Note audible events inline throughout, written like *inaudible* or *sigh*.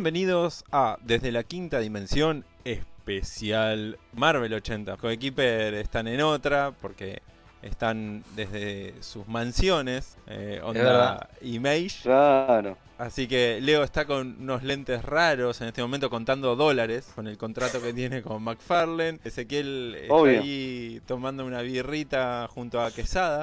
Bienvenidos a Desde la Quinta Dimensión especial Marvel 80. Coequiper están en otra porque están desde sus mansiones, eh, onda. Image. Claro. Así que Leo está con unos lentes raros en este momento contando dólares con el contrato que tiene con McFarlane. Ezequiel está Obvio. ahí tomando una birrita junto a Quesada.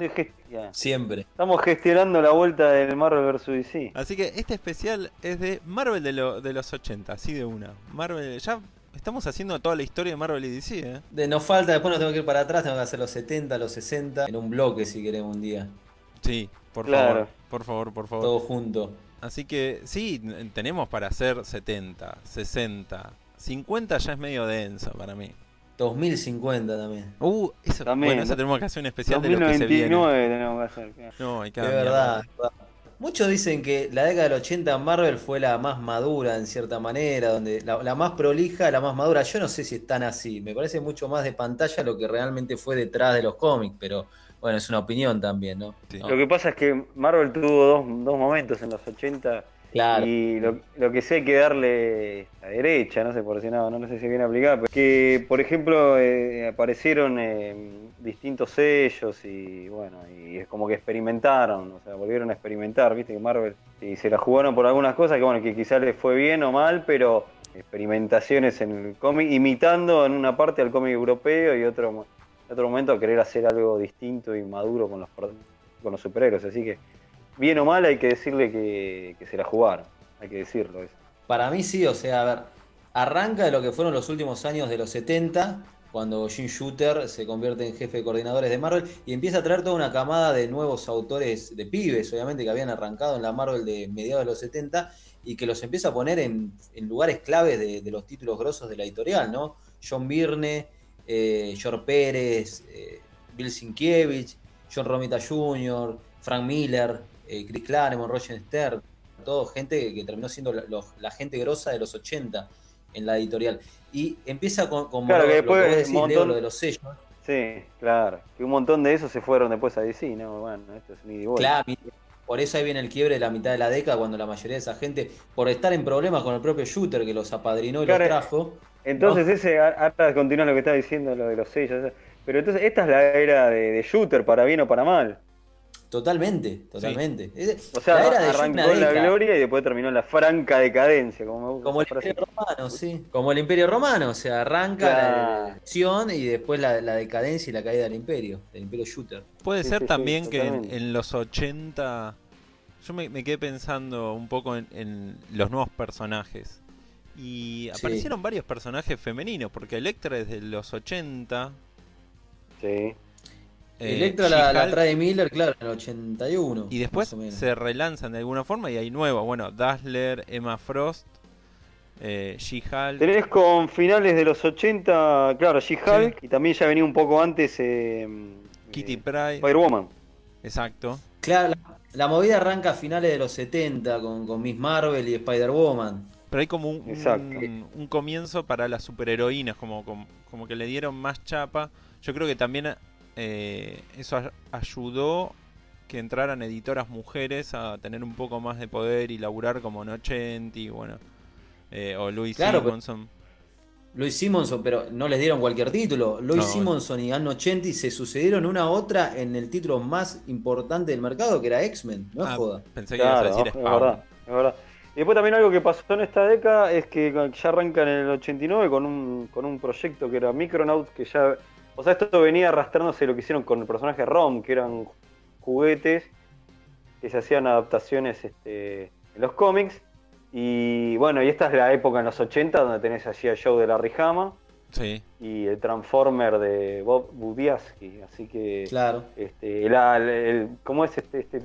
Siempre. Estamos gestionando la vuelta del Marvel vs. DC. Así que este especial es de Marvel de, lo- de los 80, así de una. Marvel, ya estamos haciendo toda la historia de Marvel y DC, ¿eh? De, nos falta, después nos tengo que ir para atrás, tengo que hacer los 70, los 60, en un bloque si queremos un día. Sí, por Claro. favor, por favor, por favor. Todo junto. Así que sí, tenemos para hacer 70, 60, 50 ya es medio denso para mí. 2050 también. Uh, eso, También, bueno, eso tenemos que hacer un especial de lo que se viene. 2099 tenemos que hacer. claro. No, hay que De verdad. de verdad. Muchos dicen que la década del 80 en Marvel fue la más madura en cierta manera, donde la, la más prolija, la más madura. Yo no sé si es tan así. Me parece mucho más de pantalla lo que realmente fue detrás de los cómics, pero bueno, es una opinión también, ¿no? Sí. No, Lo que pasa es que Marvel tuvo dos, dos momentos en los 80 Claro. y lo, lo que sí hay que darle a derecha, no sé por si no, no sé si bien aplicado, pero que por ejemplo eh, aparecieron eh, distintos sellos y bueno, y es como que experimentaron, o sea, volvieron a experimentar, viste que Marvel y se la jugaron por algunas cosas que bueno, que quizás les fue bien o mal, pero experimentaciones en el cómic, imitando en una parte al cómic europeo y otro, otro momento querer hacer algo distinto y maduro con los, con los superhéroes, así que bien o mal hay que decirle que, que se la jugaron, hay que decirlo eso. Para mí sí, o sea, a ver, arranca de lo que fueron los últimos años de los 70, cuando Jim Shooter se convierte en jefe de coordinadores de Marvel y empieza a traer toda una camada de nuevos autores de pibes, obviamente, que habían arrancado en la Marvel de mediados de los 70 y que los empieza a poner en, lugares claves de, los títulos grosos de la editorial, ¿no? John Byrne, eh, George Pérez, eh, Bill Sienkiewicz, John Romita Jr., Frank Miller, eh, Chris Claremont, Roger Stern, todo gente que, terminó siendo la, la gente grosa de los 80 en la editorial. Y empieza con, con Claro, lo, que lo después Leo, montón- lo de los sellos. Sí, claro. Que un montón de esos se fueron después a DC, ¿no? Bueno, esto es vuelta. Claro, mi- por eso ahí viene el quiebre de la mitad de la década, cuando la mayoría de esa gente, por estar en problemas con el propio Shooter que los apadrinó y Claro, los trajo, Entonces ese, ahora continúa lo que está diciendo, lo de los sellos. Pero entonces esta es la era de, de Shooter, para bien o para mal. Totalmente, totalmente. Es- O sea, la era de arrancó la gloria y después terminó la franca decadencia, como me gusta Como el. Imperio Romano, sí. Como el Imperio Romano, o sea, arranca Claro. la acción y después la, la decadencia y la caída del Imperio, del Imperio Shooter. Puede Sí, ser sí, sí, también que en, los 80. Yo me, me quedé pensando un poco en, en los nuevos personajes. Y Sí. aparecieron varios personajes femeninos, porque Electra es de los 80. Sí. Eh, Electra la, la trae Miller, claro, en el 81. Y después se relanzan de alguna forma y hay nuevos. Bueno, Dazzler, Emma Frost, eh, She-Hulk. Tenés con finales de los 80, claro, She-Hulk, y también ya venía un poco antes eh, Kitty eh, Pryde. Spider-Woman. Exacto. Claro, la, la movida arranca a finales de los 70 con, con Miss Marvel y Spider-Woman. Pero hay como un, un- un comienzo para las superheroínas, como, como, como que le dieron más chapa. Yo creo que también eh, eso ay- ayudó que entraran editoras mujeres a tener un poco más de poder y laburar como Nochenti, bueno, eh, o Louis Claro, pero- Simonson. Luis Simonson, pero no les dieron cualquier título. Luis No, Simonson y Anno Chenti se sucedieron una a otra en el título más importante del mercado, que era X-Men. No es Ah, joda. pensé que ibas a Claro, decir es Spawn. verdad, es verdad. Y después también algo que pasó en esta década es que ya arranca en el 89 con un, con un proyecto que era Micronauts, que ya... O sea, esto venía arrastrándose lo que hicieron con el personaje ROM, que eran juguetes que se hacían adaptaciones este, en los cómics. Y bueno, y esta es la época en los 80 donde tenés allí a Joe de Larry Hama Sí, y el Transformer de Bob Budiansky. Así que... Claro. este, la- el, el- ¿cómo es este, este-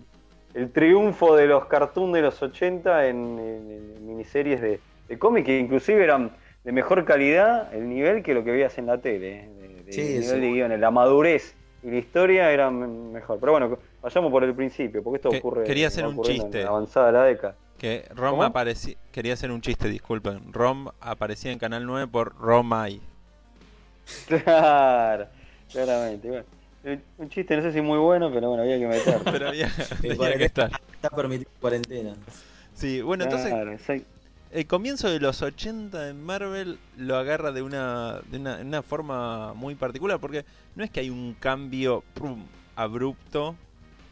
el triunfo de los cartoons de los 80 en, en- en miniseries de, de cómic que inclusive eran de mejor calidad el nivel que lo que veías en la tele eh, de, de Sí, nivel eso. de guiones la madurez y la historia eran mejor pero bueno vayamos por el principio porque esto Que- ocurre quería hacer un chiste. en la avanzada de la década que Rom aparecía... Quería hacer un chiste, disculpen. Rom aparecía en Canal 9 por Romay. claro claramente bueno. Un chiste no sé si muy bueno pero bueno había que meterlo *laughs* Pero había, tenía que estar. Está permitido cuarentena. Sí, bueno, entonces Claro, el comienzo de los 80 de Marvel lo agarra de una, de una, de una forma muy particular, porque no es que hay un cambio prum, abrupto,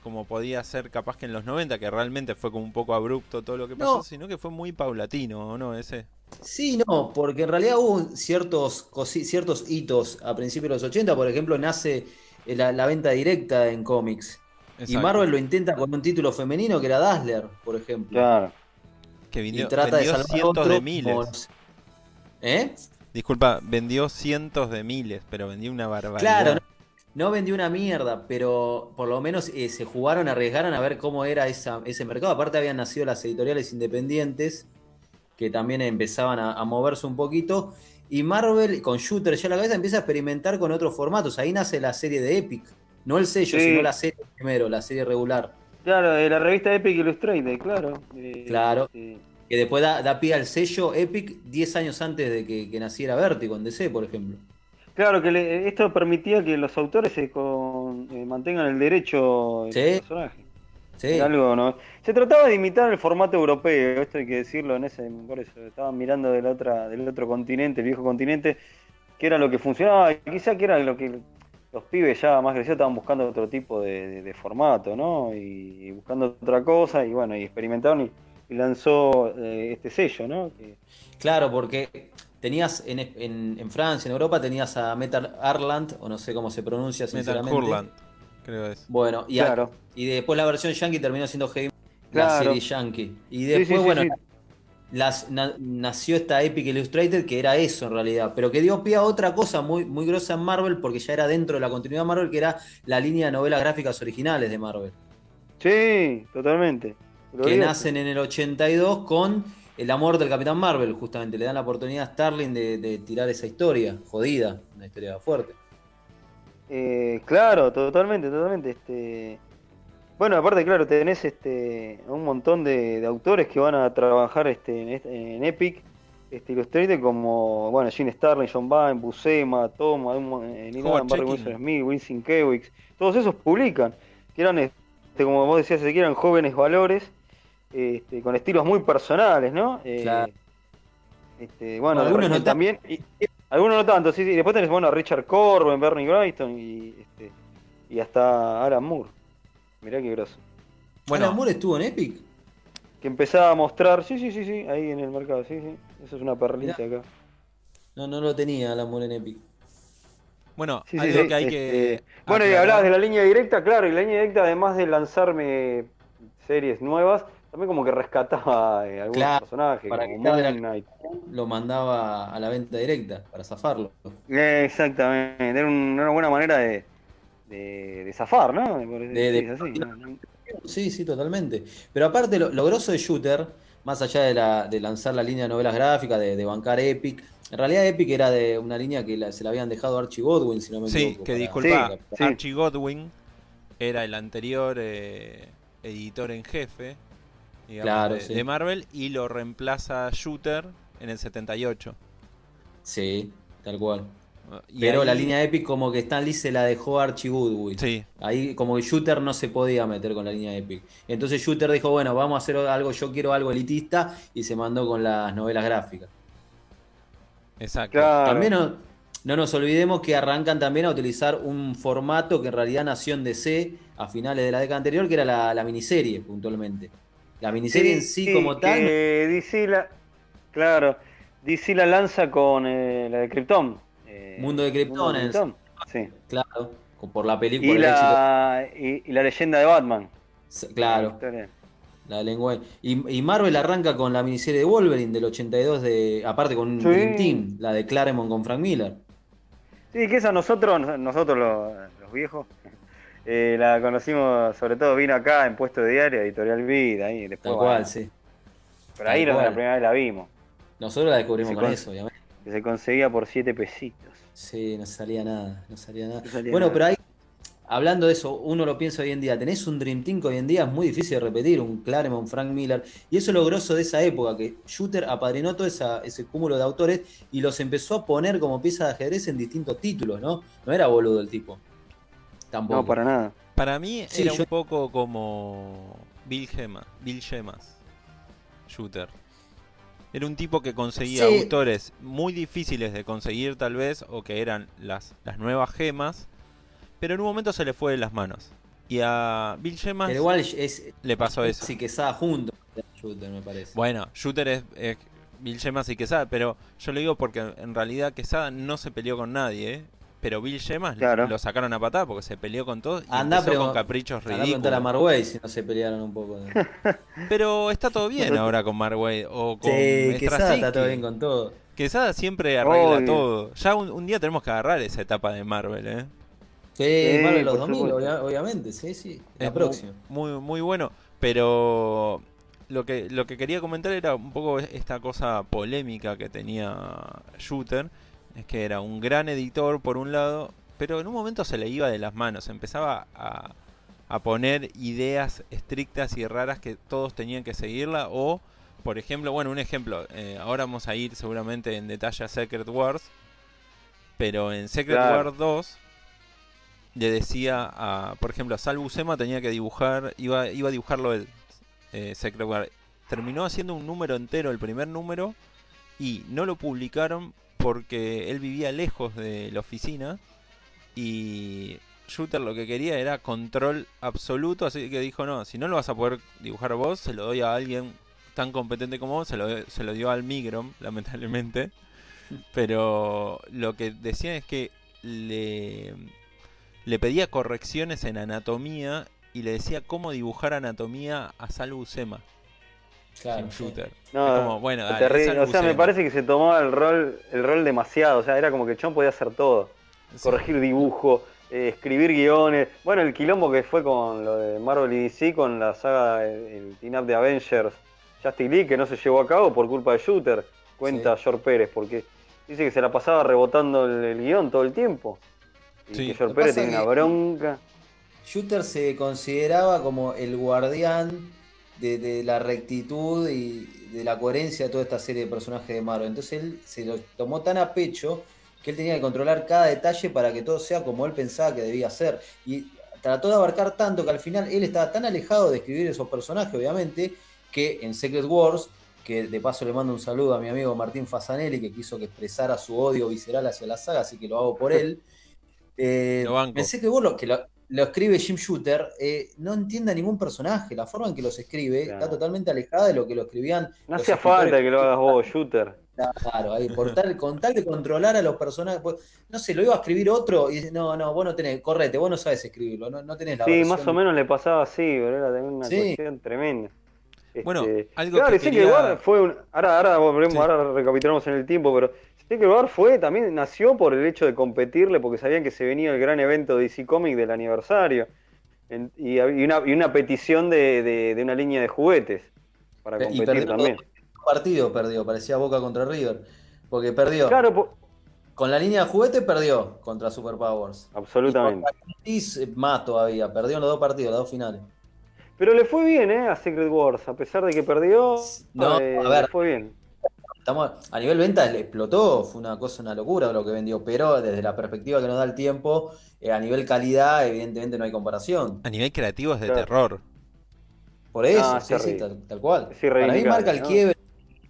como podía ser capaz que en los 90, que realmente fue como un poco abrupto todo lo que pasó, No. sino que fue muy paulatino, ¿o no? Ese. Sí, no, porque en realidad hubo ciertos, ciertos hitos a principios de los 80, por ejemplo, nace eh, la, la venta directa en cómics. Y. Marvel lo intenta con un título femenino que era Dazzler, por ejemplo. Claro. Que Y vendió, trata de vendió salvar a cientos otro de miles. ¿Eh? Disculpa, vendió cientos de miles, pero vendió una barbaridad. Claro, no, no vendió una mierda, pero por lo menos eh, se jugaron, arriesgaron a ver cómo era esa- ese mercado. Aparte habían nacido las editoriales independientes, que también empezaban a, a moverse un poquito. Y Marvel, con Shooter ya a la cabeza, empieza a experimentar con otros formatos. Ahí nace la serie de Epic. No el sello, Sí. sino la serie primero, la serie regular. Claro, de la revista Epic Illustrated, claro. Eh, Claro. Que después da, da pie al sello Epic 10 años antes de que, que naciera Vertigo en DC, por ejemplo. Claro, que le- esto permitía que los autores se con- eh, mantengan el derecho del Sí. personaje. Sí. Era algo, ¿no? Se trataba de imitar el formato europeo, esto hay que decirlo en ese, por eso estaban mirando del otra, del otro continente, el viejo continente, que era lo que funcionaba, quizá que era lo que los pibes ya más crecidos estaban buscando otro tipo de, de- de formato, ¿no? Y, y buscando otra cosa, y bueno, y experimentaron y, y lanzó eh, este sello, ¿no? Que- Claro, porque tenías en, en- en Francia, en Europa, tenías a Metal Arland, o no sé cómo se pronuncia Metal sinceramente. Hurland, creo es. Bueno, y, a- Claro. y después la versión yankee terminó siendo Heavy, la Claro. serie yankee. Y después, sí, sí, bueno, sí. Las- na- nació esta Epic Illustrated, que era eso en realidad, pero que dio pie a otra cosa muy, muy grosa en Marvel, porque ya era dentro de la continuidad de Marvel, que era la línea de novelas gráficas originales de Marvel. Sí, totalmente. que nacen en el 82 con el amor del Capitán Marvel, justamente. Le dan la oportunidad a Starling de, de tirar esa historia, jodida, una historia fuerte. Eh, claro, totalmente, totalmente. Este, bueno, aparte, claro, tenés este un montón de, de autores que van a trabajar este, en, este- en Epic, este, Illustrated, como bueno, Gene Starlin, John Byrne, Buscema, mon- eh, Barry. Wilson Smith, Winston Kewix, todos esos publican, que eran, este, como vos decías, que eran jóvenes valores, este, con estilos muy personales, ¿no? Eh, Claro. este, bueno, Algunos no también, y- algunos no tanto, sí, sí. Después tenés, bueno, a Richard Corbin, Bernie Wrightson y, este, y hasta Alan Moore. Mirá qué groso. Bueno, Alan Moore estuvo en Epic. Que empezaba a mostrar, sí, sí, sí, sí, ahí en el mercado, sí, sí. Eso es una perlita acá. No, no lo tenía Alan Moore en Epic. bueno Sí, algo sí, que hay que. este, Bueno, y hablabas de la línea directa, claro, y la línea directa, además de lanzarme series nuevas, también como que rescataba eh, algunos Claro, personajes, para como Moon Knight. Lo mandaba a la venta directa para zafarlo. Eh, Exactamente, era un- una buena manera de, de, de zafar, ¿no? De, De- de- sí, Sí, sí, totalmente. Pero aparte, lo, lo grosso de Shooter, más allá de, la, de lanzar la línea de novelas gráficas, de, de bancar Epic, en realidad Epic era de una línea que la- se la habían dejado a Archie Godwin, si no me Sí, equivoco. que para- disculpa, Sí, sí. Archie Godwin era el anterior eh, editor en jefe digamos, Claro, de, sí. de Marvel y lo reemplaza Shooter en el 78. Sí, tal cual. Y Pero ahí- la línea Epic como que Stan Lee se la dejó a Archie Goodwin. Sí, Ahí como que Shooter no se podía meter con la línea Epic. Entonces Shooter dijo, bueno, vamos a hacer algo, yo quiero algo elitista, y se mandó con las novelas gráficas. exacto. Claro. También no, no nos olvidemos que arrancan también a utilizar un formato que en realidad nació en DC a finales de la década anterior, que era la, la miniserie, puntualmente. La miniserie en sí como tal... DC la, claro, DC la lanza con eh, la de Krypton. Mundo de Krypton, es- Krypton, Sí. Claro, por la película, Y la, y, y la leyenda de Batman. Claro. La. La lengua. Y, y Marvel arranca con la miniserie de Wolverine del 82, de, aparte con un Sí. Dream Team, la de Claremont con Frank Miller. Sí, que esa nosotros, nosotros los, los viejos, *laughs* eh, la conocimos, sobre todo vino acá en puesto de diario, editorial Vida, ahí después. Tal bueno, cual, sí. Por ahí Tal la, cual. primera vez la vimos, Nosotros la descubrimos con con- eso, obviamente. que se conseguía por siete pesitos. Sí, no salía nada, no salía nada. No salía bueno, nada. pero ahí, hablando de eso, uno lo piensa hoy en día, tenés un Dream Team que hoy en día es muy difícil de repetir, un Claremont, Frank Miller, y eso es lo grosso de esa época, que Shooter apadrinó todo esa- ese cúmulo de autores y los empezó a poner como piezas de ajedrez en distintos títulos, ¿no? No era boludo el tipo. Tampoco. No, para nada. Para mí Sí, era yo- un poco como Bill Gemas, Bill Gemas, Shooter. Era un tipo que conseguía Sí. autores muy difíciles de conseguir tal vez, o que eran las, las nuevas gemas, pero en un momento se le fue de las manos. Y a Bill Gemas Pero igual es. le pasó eso. Sí, que está junto. Shooter, me parece. Bueno, Shooter es, es Bill Gemas y Quesada, pero yo lo digo porque en realidad Quesada no se peleó con nadie, ¿eh? Pero Bill Gemas Claro. lo sacaron a patada porque se peleó con todos y Andá, empezó pero- con caprichos Andá a ridículos. Marway si no se pelearon un poco. ¿no? *laughs* Pero está todo bien ahora con Marway o con Sí, que está todo bien con todo. Quesada siempre arregla Obvio. todo. Ya un, un día tenemos que agarrar esa etapa de Marvel, ¿eh? Sí, Sí, Marvel los por 2000, supuesto. obvia- obviamente, sí, sí. La Es próxima. Muy, muy, muy bueno. Pero lo que, lo que quería comentar era un poco esta cosa polémica que tenía Shooter. Es que era un gran editor por un lado, pero en un momento se le iba de las manos. Empezaba a, a poner ideas estrictas y raras que todos tenían que seguirla. O, por ejemplo, bueno, un ejemplo. eh, ahora vamos a ir seguramente en detalle a Secret Wars. Pero en Secret Claro. Wars 2 le decía a, por ejemplo, a Sal Buscema tenía que dibujar, iba, iba a dibujarlo él, eh, Secret War. Terminó haciendo un número entero, el primer número, y no lo publicaron porque él vivía lejos de la oficina y Shooter lo que quería era control absoluto, así que dijo, no, si no lo vas a poder dibujar vos, se lo doy a alguien tan competente como vos, se lo, se lo dio al Migrom, *laughs* lamentablemente. Pero lo que decían es que le, le pedía correcciones en anatomía y le decía cómo dibujar anatomía a Sal Buscema Claro, sí. Shooter. No, Es como, bueno, dale, O sea, me parece que se tomaba el rol, el rol demasiado. O sea, era como que Chon podía hacer todo. Sí. Corregir dibujo, eh, escribir guiones. Bueno, el quilombo que fue con lo de Marvel y DC con la saga, el, el team-up de Avengers, Justice League, que no se llevó a cabo por culpa de Shooter. Cuenta George Pérez, porque dice que se la pasaba rebotando el, el guion todo el tiempo. Y Sí. que George Pérez tenía una bronca. Shooter se consideraba como el guardián de, de la rectitud y de la coherencia de toda esta serie de personajes de Marvel. Entonces él se lo tomó tan a pecho que él tenía que controlar cada detalle para que todo sea como él pensaba que debía ser. Y trató de abarcar tanto que al final él estaba tan alejado de escribir esos personajes, obviamente, que en Secret Wars, que de paso le mando un saludo a mi amigo Martín Fasanelli, que quiso que expresara su odio visceral hacia la saga, así que lo hago por él. *laughs* Eh, Lo banco. en Secret Wars, lo, que lo, lo escribe Jim Shooter, eh, no entiende a ningún personaje. La forma en que los escribe Claro. está totalmente alejada de lo que lo escribían. No hacía falta que lo hagas vos, Shooter. Claro, ahí, por tal, con tal de controlar a los personajes. pues, no sé, lo iba a escribir otro y dice, no, no, vos no tenés, correte, vos no sabes escribirlo, no, no tenés la Sí, versión- más o menos le pasaba así, pero era también una Sí. cuestión tremenda. Bueno, Este, algo claro, que quería- War fue un. Ahora, ahora volvemos, Sí. ahora recapitulamos en el tiempo, pero Secret War fue, también nació por el hecho de competirle, porque sabían que se venía el gran evento de DC Comics del aniversario. En- y, y una, y una petición de, de- de una línea de juguetes para Y competir perdió también. Un partido perdió, parecía Boca contra River. Porque perdió. Claro, po- Con la línea de juguete perdió contra Superpowers. absolutamente. Y eh, más todavía, perdió en los dos partidos, las dos finales. Pero le fue bien, ¿eh? A Secret Wars, a pesar de que perdió, No, eh, a ver. le fue bien. Estamos, a nivel venta le explotó, fue una cosa, una locura lo que vendió, pero desde la perspectiva que nos da el tiempo, eh, a nivel calidad, evidentemente no hay comparación. A nivel creativo es de Claro. terror. Por eso, Ah, sí, sí, tal, tal cual. Para mí marca el ¿no? quiebre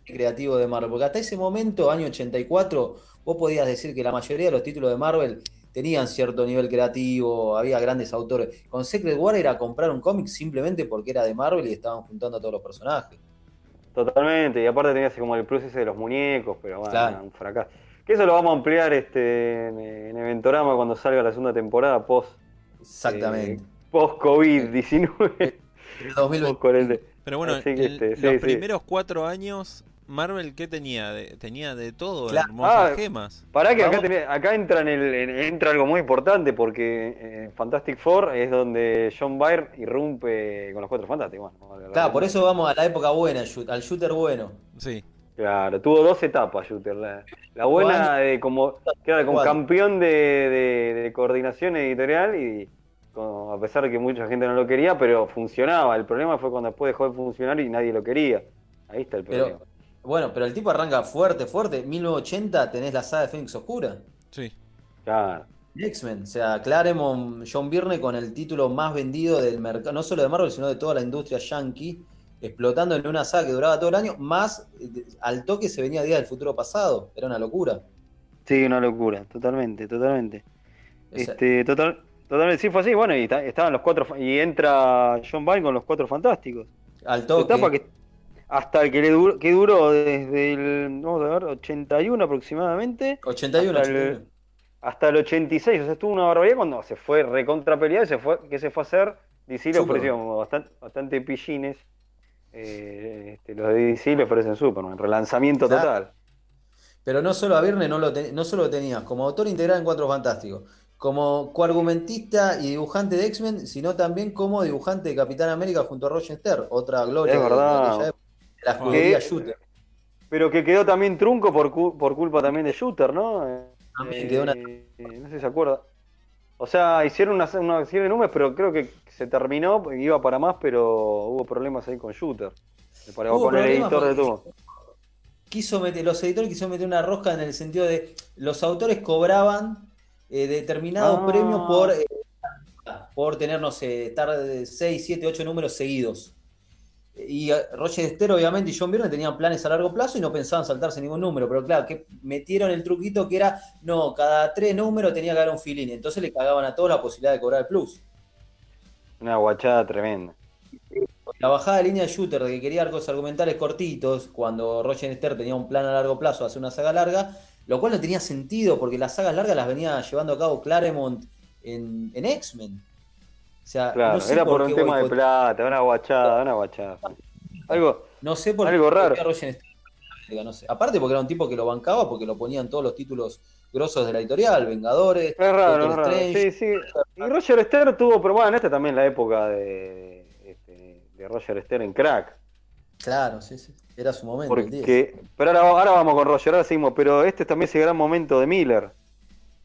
creativo de Marvel, porque hasta ese momento, año 84, vos podías decir que la mayoría de los títulos de Marvel tenían cierto nivel creativo, había grandes autores. Con Secret War era comprar un cómic simplemente porque era de Marvel y estaban juntando a todos los personajes. Totalmente, y aparte tenías como el plus ese de los muñecos, pero bueno, Claro. era un fracaso. Que eso lo vamos a ampliar este en, en Eventorama cuando salga la segunda temporada post Exactamente. eh, post COVID-19. El 2020. post 40. Pero bueno, Así que, en este, los sí. primeros cuatro años, Marvel, ¿qué tenía? De- tenía de todo, Claro. hermosas Ah, gemas. Pará que acá, tenés- acá entra, en el, en- entra algo muy importante porque en Fantastic Four es donde John Byrne irrumpe con los cuatro fantásticos. Bueno, Claro, por eso vamos a la época buena, al shoot- al shooter bueno. Sí. Claro, tuvo dos etapas, Shooter. La, la buena de como, claro, como campeón de, de- de coordinación editorial y como- a pesar de que mucha gente no lo quería, pero funcionaba. El problema fue cuando después dejó de funcionar y nadie lo quería. Ahí está el problema. Pero, bueno, pero el tipo arranca fuerte, fuerte. 1980 tenés la saga de Fénix Oscura. Sí. Claro. X-Men, o sea, Claremont, John Byrne con el título más vendido del mercado, no solo de Marvel, sino de toda la industria yankee, explotando en una saga que duraba todo el año, más eh, al toque se venía Día del Futuro Pasado. Era una locura. Sí, una locura, totalmente, totalmente. Este, total, totalmente, sí fue así, bueno, y ta- estaban los cuatro, y entra John Byrne con los cuatro fantásticos. al Su toque. etapa que hasta el que le duró, que duró desde el, vamos a ver, 81 aproximadamente 81, hasta el- 81. hasta el 86, o sea, estuvo una barbaridad cuando se fue recontra pelear y se fue, ¿qué se fue a hacer? DC le ofreció bastante, bastante pillines. eh, este, los de DC le ofrecen Superman, relanzamiento Claro. total. Pero no solo a Verne no, lo no solo lo tenías como autor integral en Cuatro Fantásticos, como coargumentista y dibujante de X-Men, sino también como dibujante de Capitán América junto a Roger Stern, otra gloria Es verdad. de la escudería Que- Shooter. Pero que quedó también trunco por, cu- por culpa también de Shooter, ¿no? También Eh, quedó una- eh, no sé si se acuerda. O sea, hicieron una, una serie de números, pero creo que se terminó, iba para más, pero hubo problemas ahí con Shooter. Para, con el editor de todo. quiso meter, los editores quisieron meter una rosca en el sentido de los autores cobraban eh, determinados Ah. premios por, eh, por tener, no sé, estar 6, 7, 8 números seguidos. Y eh, Roger Esther, obviamente, y John Byrne tenían planes a largo plazo y no pensaban saltarse ningún número. Pero claro, que metieron el truquito que era, no, cada tres números tenía que haber un filín. Entonces le cagaban a todos la posibilidad de cobrar el plus. Una guachada tremenda. La bajada de línea de Shooter de que quería arcos argumentales cortitos, cuando Roger Esther tenía un plan a largo plazo de hacer una saga larga, lo cual no tenía sentido porque las sagas largas las venía llevando a cabo Claremont en, en X-Men. O sea, Claro, no sé era por un tema de plata, una guachada, una guachada. Algo, No sé por algo qué raro. No sé. Aparte porque era un tipo que lo bancaba porque lo ponían todos los títulos grosos de la editorial, Vengadores, es raro, Doctor es raro. Strange. Sí, sí. Y Roger Stern tuvo, pero bueno, en esta también la época de, este, de Roger Stern en crack. Claro, sí, sí. Era su momento. el 10. Porque, pero ahora, ahora vamos con Roger, ahora seguimos, pero este también es el gran momento de Miller.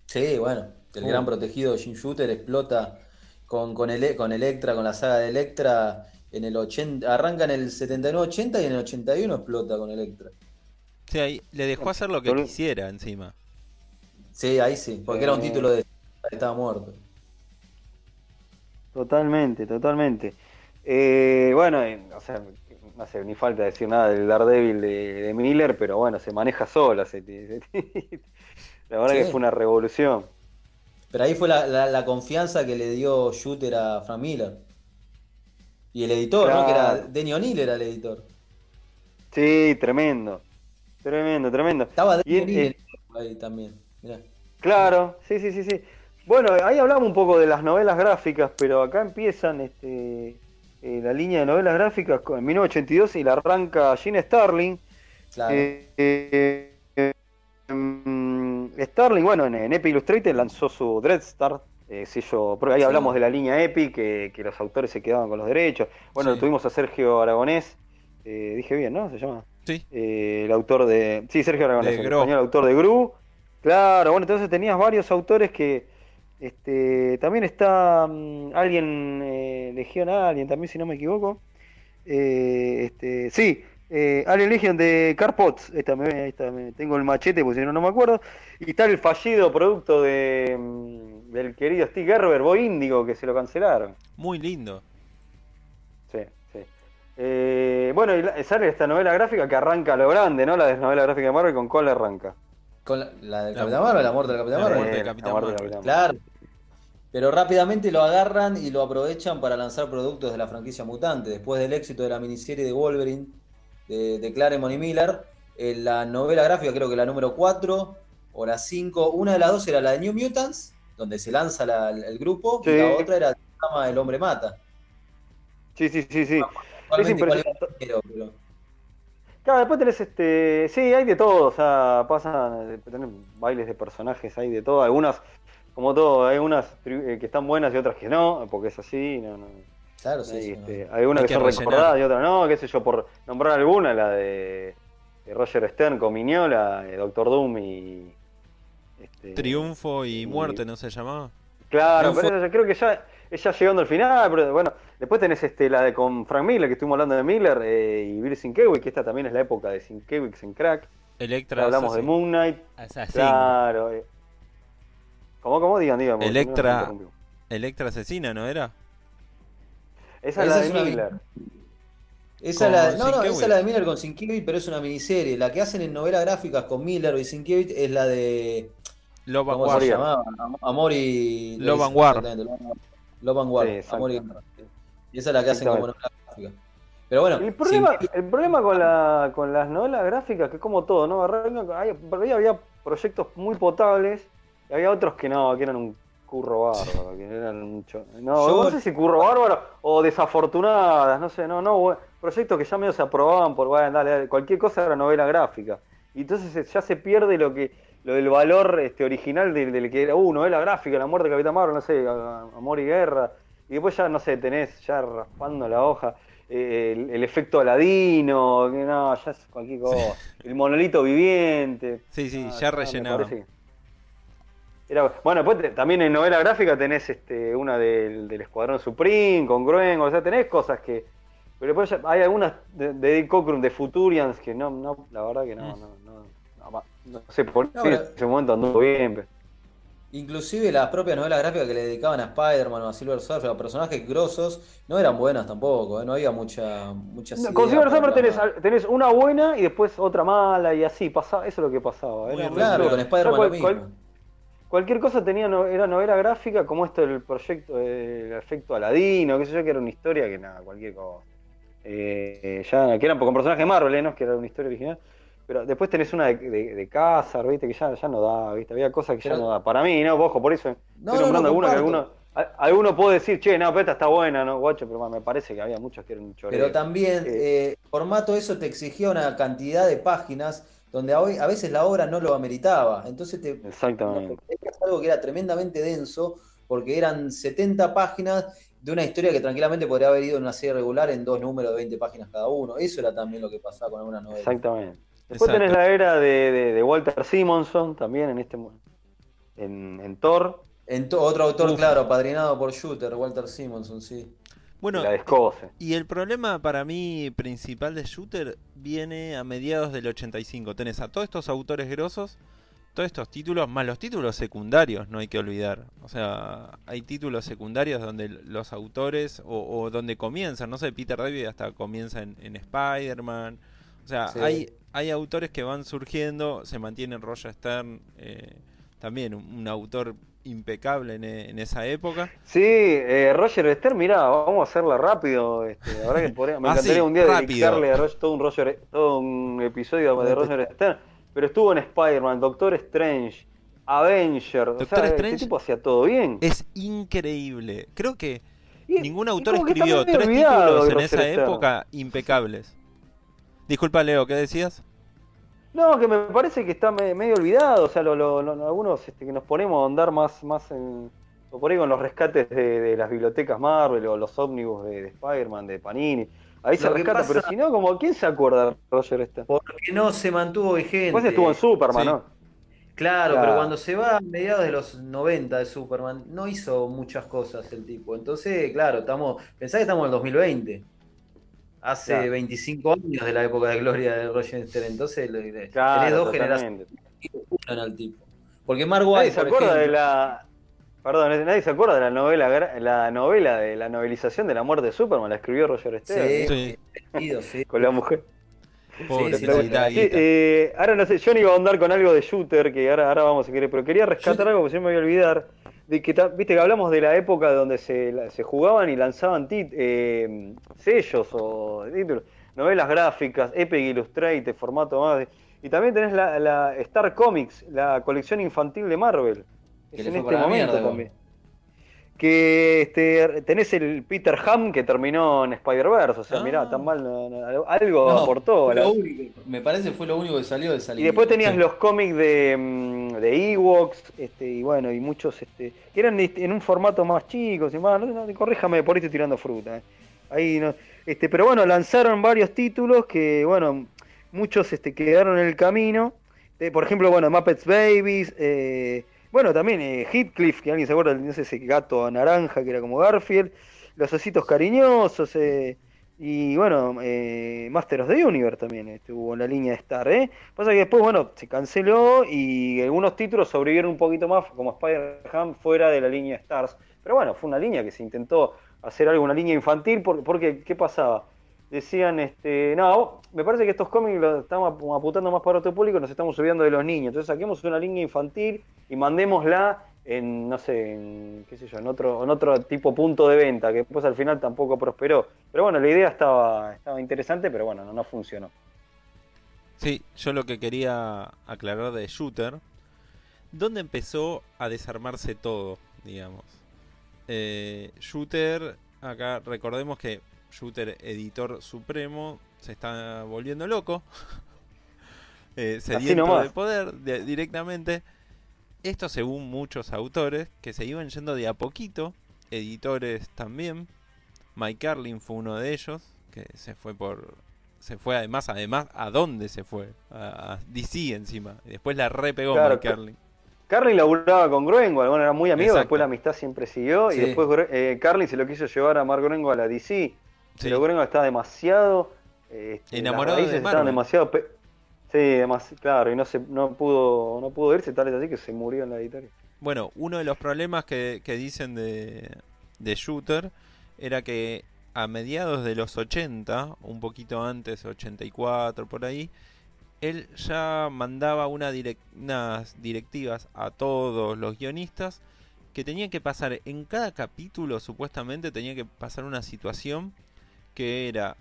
Sí, bueno, el Uh. gran protegido Jim Shooter explota con, con, ele- con Electra, con la saga de Electra, en el 80, arranca en el 79-80 y en el 81 explota con Electra. Ahí le dejó hacer lo que quisiera encima. Sí, ahí sí, porque era un Sí. título de estaba muerto. Totalmente, totalmente. Eh, bueno, eh, o sea, no hace ni falta decir nada del Daredevil de, de Miller, pero bueno, se maneja sola. se- *laughs* se- la verdad Sí. que fue una revolución. Pero ahí fue la, la- la confianza que le dio Shooter a Frank Miller. Y el editor, ¿no? Que era. Denny O'Neill era el editor. Sí, tremendo. Tremendo, tremendo. Estaba Denny O'Neill ahí también. Mirá. Claro, sí, sí, sí, sí. Bueno, ahí hablamos un poco de las novelas gráficas, pero acá empiezan este, eh, la línea de novelas gráficas con- en 1982 y la arranca Gene Starling. Claro. Eh, eh, mm, Starling, bueno, en, en Epic Illustrated lanzó su Dreadstar, eh, sello, porque ahí Sí. hablamos de la línea Epic, que, que los autores se quedaban con los derechos. Bueno, Sí. tuvimos a Sergio Aragonés, eh, dije bien, ¿no? Se llama. Sí. Eh, el autor de. Sí, Sergio Aragonés, el español autor de Gru. Claro, bueno, entonces tenías varios autores que. Este, también está mm, alguien, eh, Legión Alien, también si no me equivoco. Este, sí, eh, Alien Legion de Carpots. Esta me, está, me- tengo el machete, porque si no, no me acuerdo. Y está el fallido producto de, mm, del querido Steve Gerber, Boy Índigo, que se lo cancelaron. Muy lindo. Sí, sí. Eh, bueno, y la- sale esta novela gráfica que arranca a lo grande, ¿no? La de novela gráfica de Marvel, ¿con cuál arranca? Con la, la del La- Capitán Marvel, la muerte del Capitán La Marvel. la muerte del. Capitán Marvel. Claro. Pero rápidamente lo agarran y lo aprovechan para lanzar productos de la franquicia mutante. Después del éxito de la miniserie de Wolverine de, de Claremont y Miller, eh, la novela gráfica, creo que la número 4 o la 5, una de las dos era la de New Mutants, donde se lanza la- el grupo, Sí. y la otra era El Hombre Mata. Sí, sí, sí, sí. Actualmente, pero- ¿cuál era el primero? Pero- Claro, después tenés este. Sí, hay de todo, o sea, pasan. eh, Tenés bailes de personajes, hay de todo. Algunas, como todo, hay unas eh, que están buenas y otras que no, porque es así. No, no. Claro, sí, sí, este, no. que, que son recordadas y otras no, qué sé yo, por nombrar alguna, la de, Roger Stern con Miñola, eh, Doctor Doom y. este, Triunfo y y- muerte, ¿no se llamaba? Claro, Triunfo- pero eso creo que ya, es ya llegando al final, pero bueno, después tenés este, la de con Frank Miller, que estuvimos hablando de Miller, eh, y Bill Sienkiewicz, que esta también es la época de Sienkiewicz en crack. Electra. hablamos de. Moon Knight, Assassin. claro. eh. ¿Cómo, cómo? Digan, digan. no, Electra-. Electra asesina, ¿no era? Esa es Esa la es de una- Miller. Esa la, no, no, esa es la de Miller con Sienkiewicz, pero es una miniserie. La que hacen en novelas gráficas con Miller y Sienkiewicz es la de. Love and ¿Cómo War. se llamaba? Am- Amor y. Love and War. Love and War. Sí. Amor y. Y esa es la que hacen como novela gráfica. Pero bueno, El problema, Sienkiewicz- el problema con, la, con las novelas gráficas, que es como todo, ¿no? Arranca- hay- por ahí había proyectos muy potables y había otros que no, que eran un curro bárbaro, que eran mucho. No, Yo- no sé si curro bárbaro o desafortunadas, no sé, no, no, proyectos que ya medio se aprobaban por, bueno, dale, dale, cualquier cosa era novela gráfica. Y entonces ya se pierde lo que lo del valor este original del, del que era, uh, novela gráfica, la muerte de Capitán Marvel, no sé, Amor y Guerra. Y después ya, no sé, tenés ya raspando la hoja eh, el, el efecto Aladino, que no, ya es cualquier cosa. El monolito viviente. Sí, sí, Ah, ya que- Era- bueno, después también en novela gráfica tenés este, una del, del Escuadrón Supreme, con Gruen, o sea, tenés cosas que... Pero después ya- hay algunas de, de Dick Cockrum, de Futurians, que no, no, la verdad que no, no, no, no, no sé por qué en ese momento anduvo bien. pero- Inclusive las propias novelas gráficas que le dedicaban a Spider-Man o a Silver Surfer, a personajes grosos, no eran buenas tampoco, ¿eh? no había mucha, muchas No, Con Silver Surfer tenés, tenés una buena y después otra mala y así, pasaba, eso es lo que pasaba. Era- Claro, con Spider-Man lo mismo. cual- Cualquier cosa tenía no- era novela gráfica, como esto del proyecto del efecto Aladino, qué sé yo, que era una historia que nada, cualquier cosa. Eh, ya, que eran con personajes Marvel, ¿eh? no que era una historia original. Pero después tenés una de, de, de Cázar, viste, que ya, ya no da, viste, había cosas que ya no da. Para mí, ¿no? Ojo, por eso No, estoy no, no, nombrando alguna que alguno, a- alguno puede decir, che, no, pero esta está buena, ¿no? Guacho, pero me parece que había muchos que eran un choreo. Pero también, eh, formato eso te exigía una cantidad de páginas donde a, hoy- a veces la obra no lo ameritaba. Entonces te Exactamente. es algo que era tremendamente denso, porque eran 70 páginas de una historia que tranquilamente podría haber ido en una serie regular en dos números de 20 páginas cada uno. Eso era también lo que pasaba con algunas novelas. Exactamente. Después Exacto. tenés la era de, de- de Walter Simonson también en este en, en Thor, En to- otro autor, Uf. claro, apadrinado por Shooter, Walter Simonson, sí. Bueno, la y el problema para mí principal de Shooter viene a mediados del 85. Tenés a todos estos autores grosos, todos estos títulos, más los títulos secundarios, no hay que olvidar. O sea, hay títulos secundarios donde los autores, o, o donde comienzan, no sé, Peter David hasta comienza en, en Spider-Man. O sea, Sí. hay, hay autores que van surgiendo, se mantiene Roger Stern, eh, también un, un autor impecable en, e- en esa época. Sí, eh, Roger Stern, mirá, vamos a hacerla rápido. Este, verdad que podría- me *laughs* Ah, encantaría sí, un día rápido. dedicarle a Roger todo un, Roger, todo un episodio de Roger Stern. Pero estuvo en Spider-Man, Doctor Strange, Avenger. o Doctor sea, Strange este tipo hacía todo bien. Es increíble. Creo que Y- ningún autor escribió tres títulos en esa época impecables. Disculpa, Leo, ¿qué decías? No, que me parece que está me- medio olvidado. O sea, lo- lo- lo- algunos este, que nos ponemos a andar más, más en. O por ahí con los rescates de, de las bibliotecas Marvel o los ómnibus de, de Spider-Man, de Panini. Ahí se rescata, pasa- pero si no, como ¿quién se acuerda de Roger Stern? Porque no se mantuvo vigente. Después estuvo en Superman, Sí. ¿no? Claro, Claro. pero cuando se va a mediados de los 90 de Superman, no hizo muchas cosas el tipo. Entonces, claro, estamos, pensá que estamos en el 2020. Hace Claro. 25 años de la época de gloria de Roger Stern. Entonces, le- tenés Claro, dos generaciones al tipo. Porque Mark Nadie White, se por acuerda de ejemplo, la. Perdón, nadie se acuerda de la novela, la novela de la novelización de la muerte de Superman, la escribió Roger Stern Sí, Sí. sentido, sí. con la mujer. Pobre, sí, Sí, guita. eh, ahora no sé, yo no iba a andar con algo de shooter, que ahora, ahora vamos a querer, pero quería rescatar Yo- algo que se me voy a olvidar. De que, viste que hablamos de la época donde se, se jugaban y lanzaban tit- eh, sellos o títulos, novelas gráficas, Epic Illustrated, formato más. de- y también tenés la, la Star Comics, la colección infantil de Marvel. Que Es en este momento mierda, también. Que este, tenés el Peter Ham que terminó en Spider-Verse, o sea, Ah. mirá, tan mal, algo No, aportó. lo único, me parece fue lo único que salió de esa y después tenías Sí. los cómics de, mm, de Ewoks, este, y bueno, y muchos, este, que eran en un formato más chico, y más, no, no, corríjame, por ahí estoy tirando fruta. eh. Ahí no, este, pero bueno, lanzaron varios títulos que, bueno, muchos este, quedaron en el camino. Eh, por ejemplo, bueno, Muppets Babies, eh, bueno, también eh, Heathcliff, que alguien se acuerda, no sé, ese gato naranja que era como Garfield, Los Ositos Cariñosos, eh, y bueno, eh, Master of the Universe también estuvo en la línea de Star, ¿eh? Pasa que después, bueno, se canceló y algunos títulos sobrevivieron un poquito más, como Spider-Man, fuera de la línea Stars. Pero bueno, fue una línea que se intentó hacer algo, una línea infantil, por- porque ¿qué pasaba? Decían, este, no, me parece que estos cómics los estamos apuntando más para otro público, nos estamos subiendo de los niños. Entonces saquemos una línea infantil y mandémosla en, no sé, en, qué sé yo, en otro, en otro tipo punto de venta, que después al final tampoco prosperó. Pero bueno, la idea estaba, estaba interesante, pero bueno, no, no funcionó. Sí, yo lo que quería aclarar de Shooter, ¿dónde empezó a desarmarse todo, digamos? Eh, Shooter, acá recordemos que Shooter, editor supremo, se está volviendo loco. *laughs* eh, sediento de poder directamente. Esto según muchos autores que se iban yendo de a poquito, editores también. Mike Carlin fue uno de ellos, que se fue por se fue además, además, ¿a dónde se fue? A, DC encima. Y después la repegó Mike Carlin. Carlin laburaba con Groenwald, bueno, era muy amigo, después la amistad siempre siguió, y después eh, Carlin se lo quiso llevar a Mark Groenwald a la DC, pero Groenwald estaba demasiado... Este, Enamorado de Marvel. demasiado... Sí, claro, y no se no pudo no pudo irse, tal es así que se murió en la editorial. Bueno, uno de los problemas que, que dicen de, de Shooter era que a mediados de los 80, un poquito antes, 84 por ahí, él ya mandaba una unas directivas a todos los guionistas que tenían que pasar en cada capítulo, supuestamente tenía que pasar una situación que era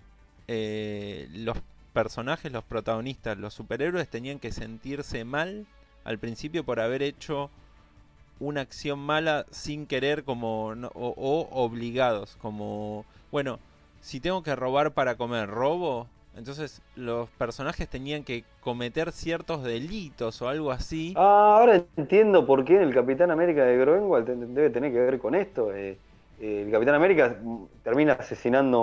eh, los personajes, los protagonistas, los superhéroes tenían que sentirse mal al principio por haber hecho una acción mala sin querer como o obligados como bueno, si tengo que robar para comer, robo. Entonces los personajes tenían que cometer ciertos delitos o algo así. Ah, ahora entiendo por qué el Capitán América de Groenwald debe tener que ver con esto. Eh, el Capitán América termina asesinando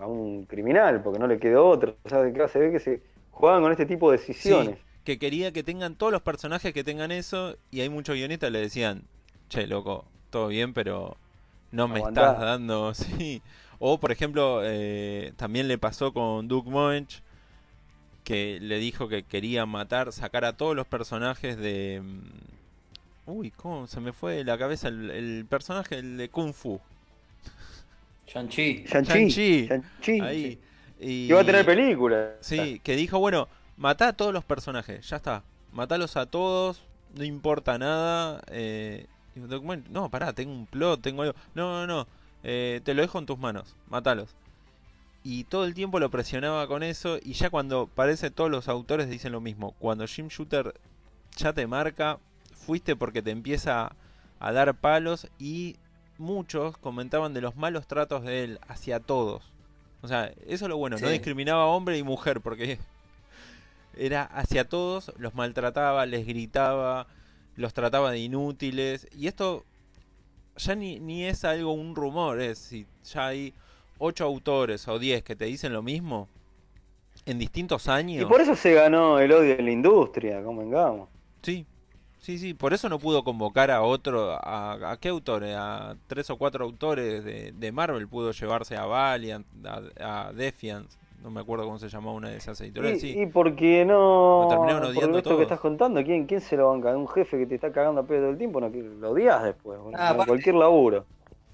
a un, criminal porque no le quedó otro. O sea, se ve que se juegan con este tipo de decisiones. que quería que tengan todos los personajes que tengan eso y hay muchos guionistas le decían, che, loco, todo bien, pero no me estás dando, *laughs* sí. O, por ejemplo, eh, también le pasó con Duke Moench, que le dijo que quería matar, sacar a todos los personajes de... Uy, ¿cómo se me fue de la cabeza el, personaje el de Kung Fu? Shang-Chi. Shang-Chi. Ahí. Y... va a tener película. Sí, que dijo, bueno, mata a todos los personajes, ya está. Matalos a todos, no importa nada. Eh, no, pará, tengo un plot, tengo algo. No, no, no. Eh, te lo dejo en tus manos, mátalos. Y todo el tiempo lo presionaba con eso. Y ya cuando parece todos los autores dicen lo mismo. Cuando Jim Shooter ya te marca, fuiste porque te empieza a dar palos. Y muchos comentaban de los malos tratos de él hacia todos. O sea, eso es lo bueno. No discriminaba a hombre y mujer porque *laughs* era hacia todos, los maltrataba, les gritaba, los trataba de inútiles. Y esto ya ni, ni es algo, un rumor, es si ya hay ocho autores o diez que te dicen lo mismo en distintos años. Y por eso se ganó el odio de la industria, convengamos. Sí, sí, sí, por eso no pudo convocar a otro, a, qué autores, a tres o cuatro autores de, de Marvel pudo llevarse a Valiant, a, a Defiance no me acuerdo cómo se llamaba una de esas editoriales. ¿Y, sí. y porque no? por esto que estás contando, ¿quién, ¿quién se lo banca? ¿Un jefe que te está cagando a pedo todo el tiempo? No, lo odias después, ah, cualquier laburo.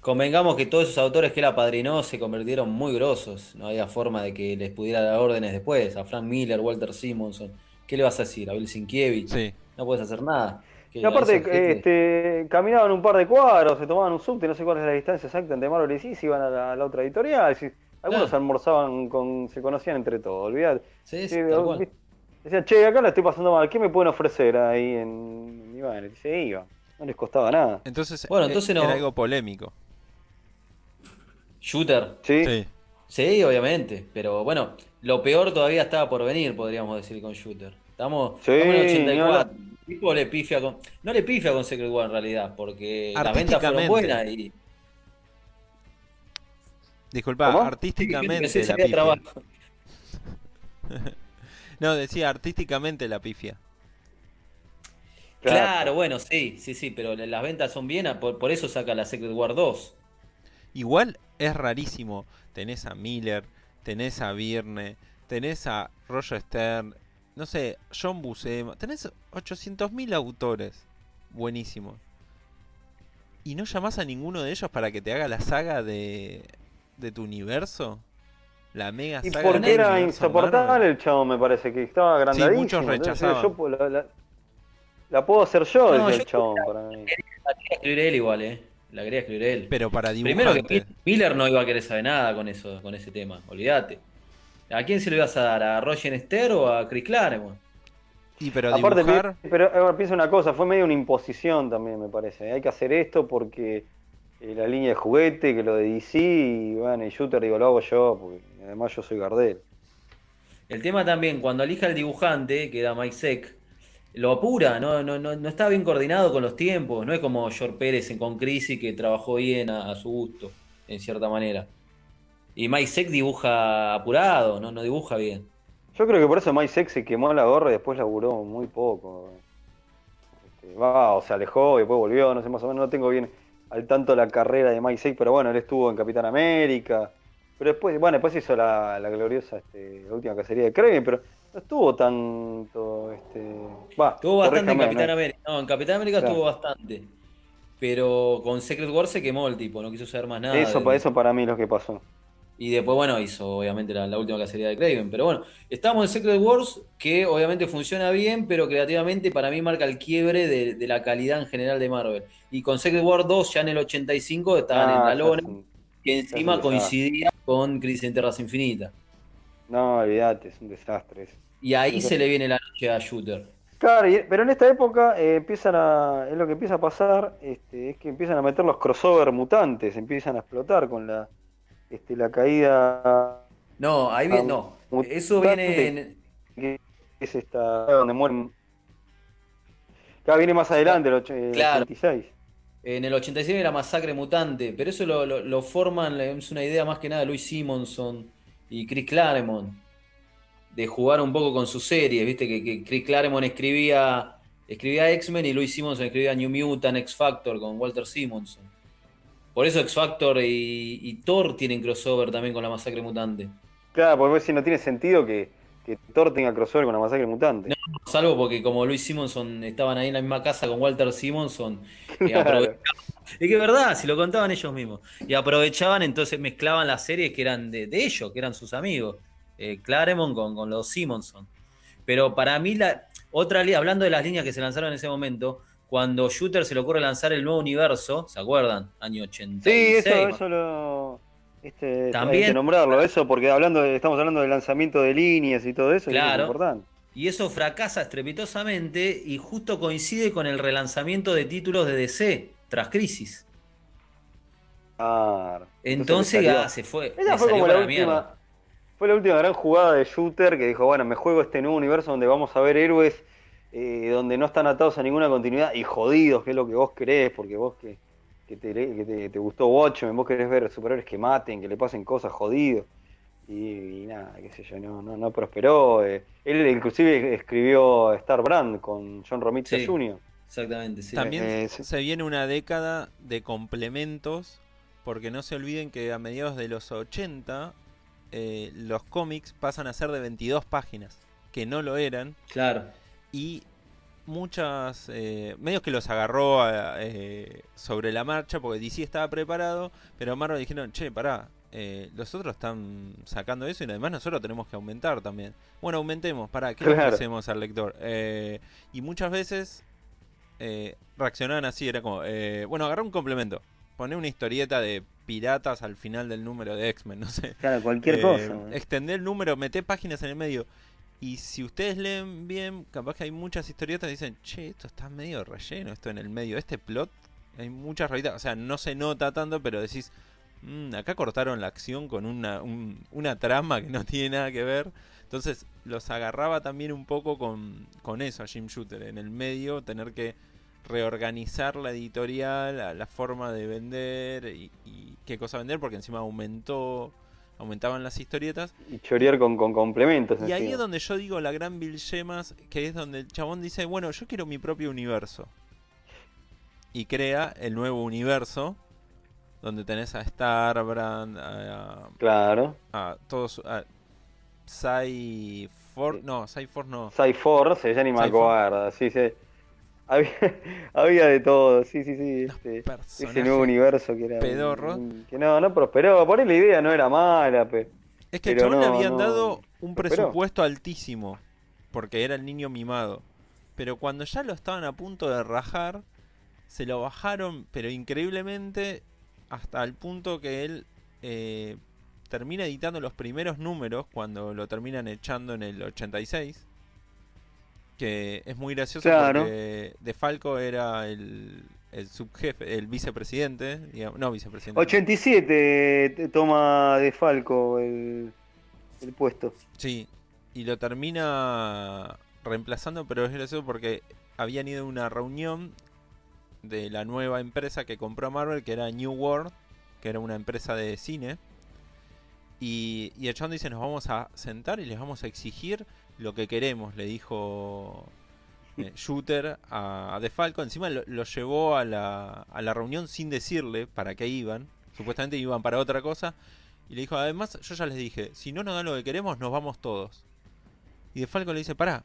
Convengamos que todos esos autores que él apadrinó se convirtieron muy grosos. No había forma de que les pudiera dar órdenes después. A Frank Miller, Walter Simonson. ¿Qué le vas a decir? A Bill Sinkiewicz. Sí. No puedes hacer nada. Y aparte, este, caminaban un par de cuadros, se tomaban un subte, no sé cuál es la distancia exacta entre Marvel y sí, se iban a la, otra editorial. Algunos almorzaban con. se conocían entre todos, olvidate. Sí, sí, tal Decía, che, acá la estoy pasando mal, ¿qué me pueden ofrecer ahí en. Y bueno, se iba. No les costaba nada. Entonces, bueno, eh, entonces era algo polémico. Shooter. Sí. sí. obviamente. Pero bueno, lo peor todavía estaba por venir, podríamos decir, con Shooter. Estamos, sí, en 84. No, le pifia con. No le pifia con Secret War en realidad, porque las ventas fueron buenas y Disculpa, artísticamente la pifia. *laughs* no, decía artísticamente la pifia. Claro, bueno, sí, sí, sí, pero las ventas son bien, por, eso saca la Secret War 2. Igual es rarísimo. Tenés a Miller, tenés a Virne, tenés a Roger Stern, no sé, John Buscema, tenés 800.000 autores buenísimos. Y no llamás a ninguno de ellos para que te haga la saga de de tu universo? La mega Y saga porque del era insoportable Marvel. el chavo, me parece, que estaba agrandadísimo. muchos entonces rechazaban. yo la, la- la puedo hacer yo, No, el yo- chabón, para mí. La quería escribir él igual, ¿eh? La quería escribir él. Pero para Primero que. Miller no iba a querer saber nada con eso, con ese tema, olvídate. ¿A quién se lo ibas a dar? ¿A Roger Esther o a Chris Claremont? Y pero Aparte, dibujar. pero ahora piensa una cosa, fue medio una imposición también, me parece. Hay que hacer esto porque eh, la línea de juguete, que lo de DC, y bueno, y Shooter, digo, lo hago yo, porque además yo soy Gardel. El tema también, cuando elija el dibujante, que era Mike Seck, lo apura, no, no, no, no está bien coordinado con los tiempos, no es como George Pérez en con Crisis que trabajó bien a, a su gusto, en cierta manera. Y Mike Seck dibuja apurado, no, no dibuja bien. Yo creo que por eso Mike Sex se quemó la gorra y después laburó muy poco. Este, va, o se alejó y después volvió, no sé, más o menos no tengo bien al tanto la carrera de Mike Sex, pero bueno, él estuvo en Capitán América. Pero después, bueno, después hizo la, la gloriosa, este, la última cacería de Kraven, pero no estuvo tanto, este, va, Estuvo bastante en Capitán ¿no? América. No, en Capitán América Claro. estuvo bastante. Pero con Secret War se quemó el tipo, no quiso saber más nada. Eso, de- eso para mí es lo que pasó. Y después, bueno, hizo obviamente la, la última cacería de Craven. Pero bueno, estamos en Secret Wars, que obviamente funciona bien, pero creativamente para mí marca el quiebre de, de la calidad en general de Marvel. Y con Secret War 2, ya en el 85, estaban en Ah, es un- que encima es coincidía con Crisis en Tierras Infinitas. No, olvídate, es un desastre eso. Y ahí se le viene la noche a Shooter. Claro, pero en esta época eh, empiezan a, es lo que empieza a pasar, este, es que empiezan a meter los crossover mutantes, empiezan a explotar con la, este, la caída No, ahí viene, no. Eso viene en, que es esta donde mueren. Claro, viene más adelante, el, Claro. 86. En el 86 era Masacre Mutante, pero eso lo, lo- lo forman, es una idea más que nada de Louis Simonson y Chris Claremont, de jugar un poco con sus series, viste que, que Chris Claremont escribía, escribía X-Men y Louis Simonson escribía New Mutant, X Factor con Walter Simonson. Por eso X Factor y, y Thor tienen crossover también con la Masacre Mutante. Claro, porque si no tiene sentido que, que Thor tenga crossover con la masacre mutante. No, Salvo porque como Louis Simonson estaban ahí en la misma casa con Walter Simonson, y *laughs* Claro. aprovechaban. Es que es verdad, si lo contaban ellos mismos. Y aprovechaban, entonces mezclaban las series que eran de, de ellos, que eran sus amigos. Eh, Claremont con, con los Simonson. Pero para mí, la otra hablando de las líneas que se lanzaron en ese momento, cuando Shooter se le ocurre lanzar el nuevo universo, ¿se acuerdan? Año Sí, 86. eso, eso lo. Este, También- Hay que nombrarlo, eso, porque hablando de- estamos hablando del lanzamiento de líneas y todo eso, y eso Claro. es importante. Y eso fracasa estrepitosamente y justo coincide con el relanzamiento de títulos de DC tras Crisis. Claro. Entonces, salió. ah, se fue. Esa fue como la mierda. última. Fue la última gran jugada de shooter que dijo, bueno, me juego este nuevo universo donde vamos a ver héroes eh, donde no están atados a ninguna continuidad y jodidos, que es lo que vos querés, porque vos que, que, te, que te, te gustó Watchmen, vos querés ver superhéroes que maten, que le pasen cosas jodidos. Y, y nada, qué sé yo, no, no, no prosperó. eh. Él inclusive escribió Star Brand con John Romita Sí. Jr. Exactamente, sí. También Eh, sí. se viene una década de complementos, porque no se olviden que a mediados de los 80 eh, los cómics pasan a ser de 22 páginas, que no lo eran, Claro. y muchas eh, medios que los agarró a- eh, sobre la marcha, porque DC estaba preparado, pero Marvel dijeron, che, pará, eh, los otros están sacando eso y además nosotros tenemos que aumentar también. Bueno, aumentemos, pará, ¿qué le Claro. ofrecemos al lector? Eh, y muchas veces eh, reaccionaban así, era como, eh, bueno, agarra un complemento, poné una historieta de piratas al final del número de X-Men, *laughs* no sé. Claro, cualquier cosa. Extender el número, meter páginas en el medio. Y si ustedes leen bien, capaz que hay muchas historietas que dicen, che, esto está medio relleno, esto en el medio. Este plot, hay muchas rayitas. O sea, no se nota tanto, pero decís, "Mm, acá cortaron la acción con una, un- una trama que no *laughs* tiene nada que ver. Entonces, los agarraba también un poco con, con eso a Jim Shooter. En el medio, tener que reorganizar la editorial, la, la forma de vender y, y qué cosa vender, porque encima aumentó, aumentaban las historietas. Y chorear con, con complementos. Y ahí es donde yo digo la gran Bill Gemas, que es donde el chabón dice, bueno, yo quiero mi propio universo. Y crea el nuevo universo, donde tenés a Starbrand, a, Claro. a- todos, a Cyforce, no, Cyforce no. Cyforce, ya ni me Cyforce. acuerdo. Sí, sí. Había, *laughs* había de todo, sí, sí, sí. Este, ese nuevo universo que era. un- que no, no prosperó. Por ahí la idea no era mala, pe- Es que Pero chabón le no, habían no- dado un prosperó. presupuesto altísimo, porque era el niño mimado. Pero cuando ya lo estaban a punto de rajar, se lo bajaron, pero increíblemente, hasta el punto que él eh, termina editando los primeros números cuando lo terminan echando en el 86. Que es muy gracioso Claro. porque De Falco era el, el subjefe, el vicepresidente, digamos, no vicepresidente. 87 te toma de Falco el, el puesto. Sí, y lo termina reemplazando, pero es gracioso porque habían ido a una reunión de la nueva empresa que compró Marvel, que era New World, que era una empresa de cine. Y, y el chabón dice, nos vamos a sentar y les vamos a exigir lo que queremos, le dijo eh, Shooter a, The Falco. Encima lo, lo llevó a la, a la reunión sin decirle para qué iban. Supuestamente iban para otra cosa. Y le dijo, además, yo ya les dije, si no nos dan lo que queremos, nos vamos todos. Y De Falco le dice, pará,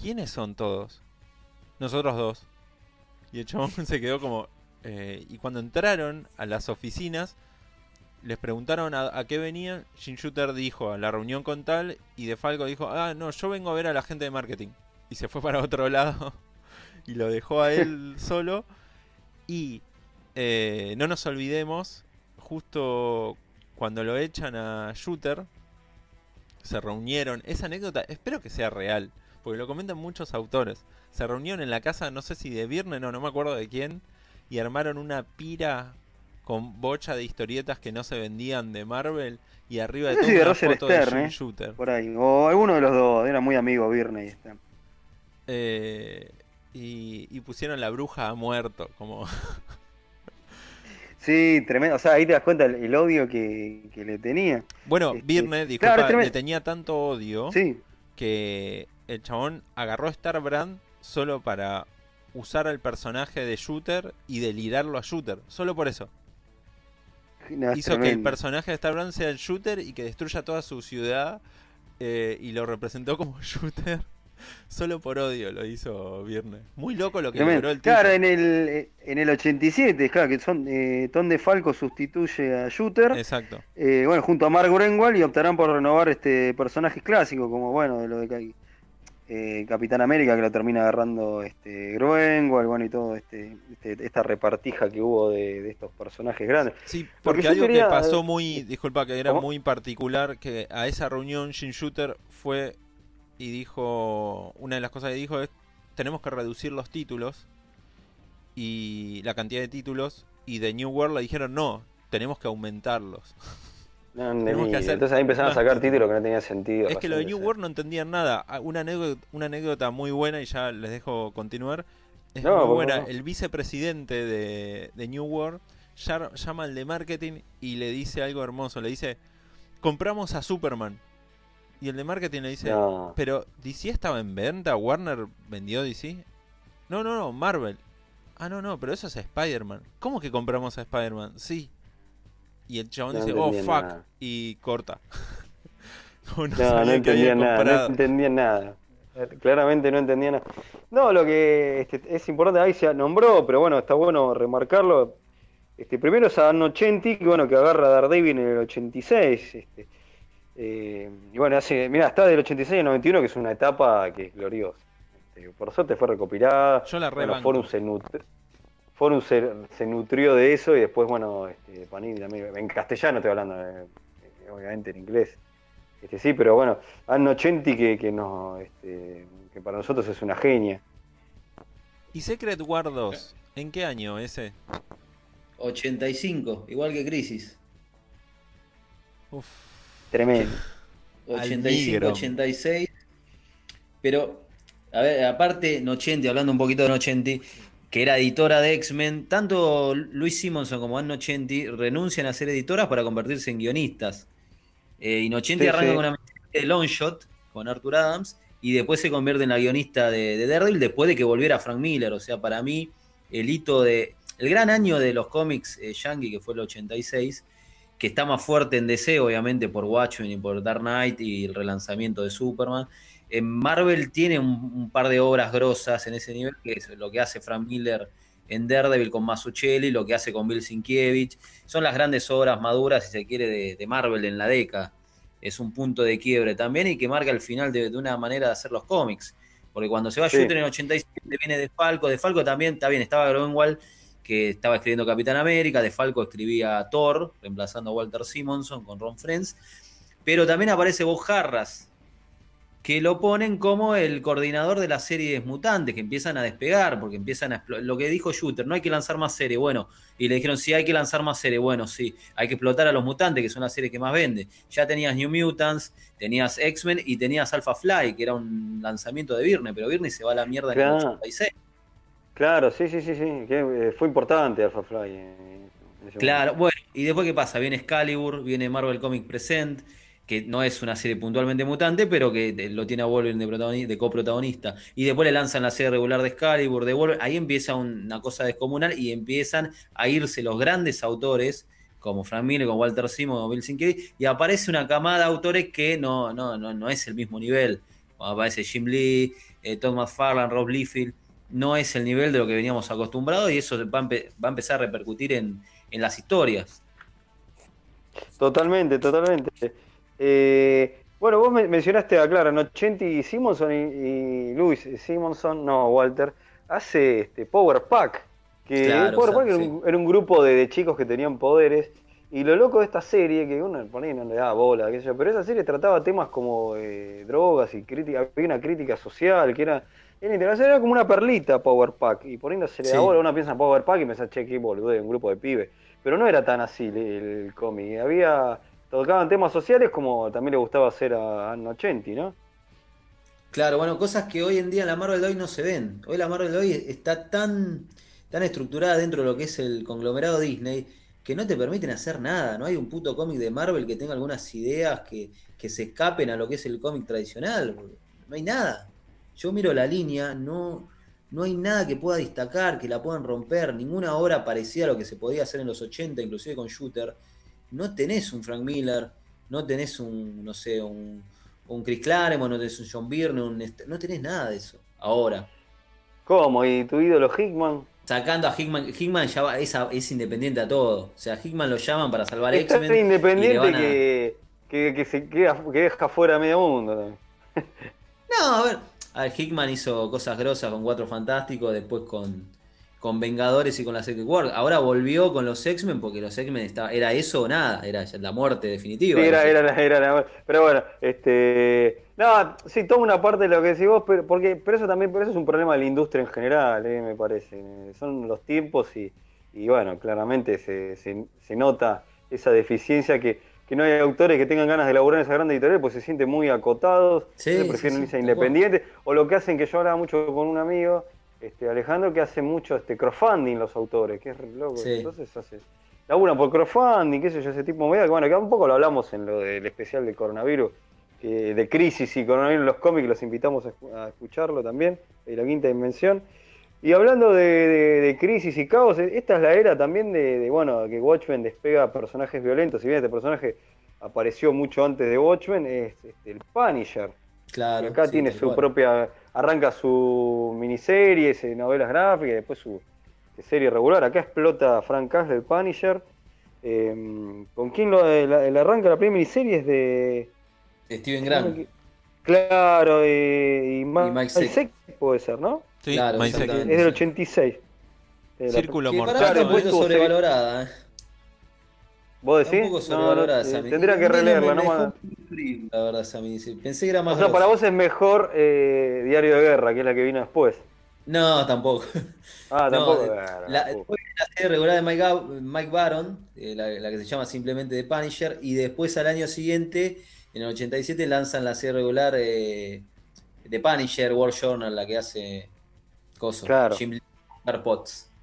¿quiénes son todos? Nosotros dos. Y el chabón *laughs* se quedó como... eh, y cuando entraron a las oficinas, les preguntaron a, a qué venían. Jim Shooter dijo a la reunión con tal. Y De Falco dijo, ah, no, yo vengo a ver a la gente de marketing. Y se fue para otro lado. *laughs* Y lo dejó a él *laughs* solo. Y eh, no nos olvidemos, justo cuando lo echan a Shooter, se reunieron. Esa anécdota, espero que sea real, porque lo comentan muchos autores. Se reunieron en la casa, no sé si de Virne, no, no me acuerdo de quién, y armaron una pira con bocha de historietas que no se vendían de Marvel y arriba de No sé todo si de una Roger foto de Stern, ¿eh? Shooter. Por ahí. O alguno de los dos. Era muy amigo Birney. Este. Eh, y, y pusieron la bruja ha muerto, como Sí, tremendo. O sea, ahí te das cuenta el, el odio que, que le tenía. Bueno, Este, Virne, disculpa, claro, le tenía tanto odio Sí. que el chabón agarró a Star Brand solo para usar al personaje de Shooter y delirarlo a Shooter. Solo por eso. No, Hizo que el personaje de Star Brand sea el Shooter y que destruya toda su ciudad eh, y lo representó como *laughs* Shooter. Solo por odio lo hizo Virne. Muy loco lo que Tremendo. logró el tipo. Claro, en el, en el 87, claro, que son eh, Tom de Falco sustituye a Shooter. Exacto. Eh, bueno, junto a Mark Greenwald y optarán por renovar este personajes clásicos, como bueno, de lo de Ca- eh, Capitán América, que lo termina agarrando este Greenwald, bueno, y todo este, este- esta repartija que hubo de, de estos personajes grandes. Sí, Porque algo quería- que pasó muy, disculpa, que era ¿Cómo? muy particular, que a esa reunión Jim Shooter fue y dijo, una de las cosas que dijo es, tenemos que reducir los títulos y la cantidad de títulos, y de New World le dijeron, no, tenemos que aumentarlos. *laughs* No, Tenemos ni- que hacer entonces ahí empezaron a sacar títulos. que no tenían sentido. Es que lo de New. World no entendían nada. Ah, Una anécdota, una anécdota muy buena, y ya les dejo continuar. Es No, muy buena. El vicepresidente de, de New World llama al de marketing y le dice algo hermoso. Le dice, compramos a Superman. Y el de marketing le dice, No. pero DC estaba en venta, Warner vendió DC. No, no, no, Marvel. Ah, no, no, pero eso es Spider-Man. ¿Cómo que compramos a Spider-Man? Sí. Y el chabón No dice, oh, fuck. nada. Y corta. *laughs* No, no había entendía nada, no entendía nada. Claramente no entendía nada. No, lo que este, es importante, ahí se nombró, pero bueno, está bueno remarcarlo. Este, primero es Dan Ochenti, que bueno, que agarra a Daredevil en el 86. Este, eh, y bueno, hace, mira, está del 86 al 91, que es una etapa que es gloriosa. Este, por suerte fue recopilada. Yo la Bueno, rebanco. Forum se, nut- Forum se, se nutrió de eso y después, bueno, este, Panini también, en castellano estoy hablando, eh, eh, obviamente en inglés. Este, sí, pero bueno, Anno Ochenti que, que, no, este, que para nosotros es una genia. ¿Y Secret War 2? ¿En qué año ese? 85, igual que Crisis. Uf. Tremendo. 85, Almigro. 86. Pero, a ver, aparte, Nochenti, hablando un poquito de Nochenti, que era editora de X-Men, tanto Luis Simonson como Ann Nochenti renuncian a ser editoras para convertirse en guionistas. Eh, y Nochenti Sí, arranca sí. con una de Long Shot con Arthur Adams y después se convierte en la guionista de, de Daredevil después de que volviera Frank Miller. O sea, para mí, el hito de. El gran año de los cómics eh, yankee, que fue el 86, que está más fuerte en DC, obviamente, por Watchmen y por Dark Knight y el relanzamiento de Superman. En Marvel tiene un, un par de obras grosas en ese nivel, que es lo que hace Frank Miller en Daredevil con Mazzucchelli, lo que hace con Bill Sienkiewicz. Son las grandes obras maduras, si se quiere, de, de Marvel en la década. es un punto de quiebre también y que marca el final de, de una manera de hacer los cómics. Porque cuando se va Sí. Shooter en el 87 viene de Falco, de Falco también, está bien, estaba Greenwald que estaba escribiendo Capitán América, de Falco escribía Thor, reemplazando a Walter Simonson con Ron Friends, pero también aparece Bob Harras, que lo ponen como el coordinador de las series mutantes, que empiezan a despegar, porque empiezan a explo- lo que dijo Shooter, no hay que lanzar más series, bueno, y le dijeron, sí, hay que lanzar más series, bueno, sí, hay que explotar a los mutantes, que son las series que más vende. Ya tenías New Mutants, tenías X-Men y tenías Alpha Fly, que era un lanzamiento de Virne, pero Virne se va a la mierda en el Claro. 86. Claro, sí, sí, sí, sí. que, eh, fue importante Alpha Fly. eh, Claro, momento. bueno, y después qué pasa, viene Excalibur, viene Marvel Comic Present, que no es una serie puntualmente mutante, pero que lo tiene a Wolverine de, protagoni- de coprotagonista. Y después le lanzan la serie regular de Excalibur, de Wolverine, ahí empieza un- una cosa descomunal y empiezan a irse los grandes autores, como Frank Miller, como Walter Simon, como Bill Sienkiewicz, y aparece una camada de autores que no, no, no, no es el mismo nivel. Aparece Jim Lee, eh, Todd McFarlane, Rob Liefeld, no es el nivel de lo que veníamos acostumbrados y eso va a, va a empezar a repercutir en, en las historias. Totalmente, totalmente. Eh, bueno, vos me- mencionaste a Clara, ¿no? Chenti Simonson y, y Luis Simonson, no, Walter, hace este Power Pack. Que Claro, Power o sea, Pack era, un, era un grupo de, de chicos que tenían poderes. Y lo loco de esta serie, que uno por ahí no le da bola, qué sé yo, pero esa serie trataba temas como eh, drogas y crítica, había una crítica social, que era, era como una perlita Power Pack. Y no se le da Sí. bola, uno piensa en Power Pack y piensa, che, qué boludo, un grupo de pibes. Pero no era tan así el, el cómic. Había. Tocaban temas sociales como también le gustaba hacer a Anno 80, ¿no? Claro, bueno, cosas que hoy en día en la Marvel de hoy no se ven. Hoy la Marvel de hoy está tan, tan estructurada dentro de lo que es el conglomerado Disney que no te permiten hacer nada. No hay un puto cómic de Marvel que tenga algunas ideas que, que se escapen a lo que es el cómic tradicional. No hay nada. Yo miro la línea, no, no hay nada que pueda destacar, que la puedan romper. Ninguna obra parecida a lo que se podía hacer en los 80, inclusive con Shooter. No tenés un Frank Miller, no tenés un, no sé, un, un Chris Claremont, no tenés un John Byrne, un no tenés nada de eso. Ahora, ¿Cómo? ¿Y tu ídolo Hickman? sacando a Hickman, Hickman ya va- es, a- es independiente a todo. O sea, Hickman lo llaman para salvar Es X-Men. tan le independiente a- que, que, que se queda, que deja fuera a medio mundo. también. No, a ver, a ver, Hickman hizo cosas grosas con Cuatro Fantásticos, después con, con Vengadores y con la Secret War. Ahora volvió con los X-Men porque los X-Men era eso o nada, era la muerte definitiva. Sí, era, era, la- era la- pero bueno, este, no, sí, toma una parte de lo que decís vos, pero, porque, pero eso también, pero eso es un problema de la industria en general, eh, me parece. Eh, Son los tiempos y, y bueno, claramente se, se, se nota esa deficiencia que, que no hay autores que tengan ganas de elaborar en esa gran editorial, pues se sienten muy acotados, Sí, sí, prefieren sí, irse cual. independientes, o lo que hacen que yo hablaba mucho con un amigo, este, Alejandro, que hace mucho este crowdfunding los autores, que es loco, Sí. entonces hace laburan por crowdfunding, qué sé yo, ese tipo de medidas, bueno, que un poco lo hablamos en lo del especial de coronavirus, que de crisis y coronavirus en los cómics, los invitamos a, escu- a escucharlo también, de la quinta dimensión. Y hablando de, de- de crisis y caos, eh, esta es la era también de, de, bueno, que Watchmen despega personajes violentos, si bien este personaje apareció mucho antes de Watchmen, es este, el Punisher. Claro, Y acá sí, tiene su cual. propia, arranca su miniserie, eh, novelas gráficas, y después su serie regular. Acá explota Frank Castle, el Punisher. Eh, ¿Con quién lo el, el arranca la primera miniserie? Es de. Steven Grant. Claro, eh, y, Ma- Y Mike puede ser, ¿no? Sí, Claro, Mike. Es del 86. Eh, la- Círculo mí mortal. está un Claro, poquito estuvo sobrevalorada. ¿eh? ¿Vos decís? No, no, eh, tendría que releerla, ¿no? Frío, La verdad, esa miniserie. Pensé que era más O sea, para vos es mejor eh, Diario de Guerra, que es la que vino después. No, tampoco. Ah, *laughs* No, tampoco. eh, Bueno, La, tampoco. después la serie regular de Mike, Mike Baron, eh, la, la que se llama simplemente The Punisher, y después al año siguiente, en el 87, lanzan la serie regular eh, de Punisher, War Journal, la que hace Coso, Claro. Jim Lee Potts.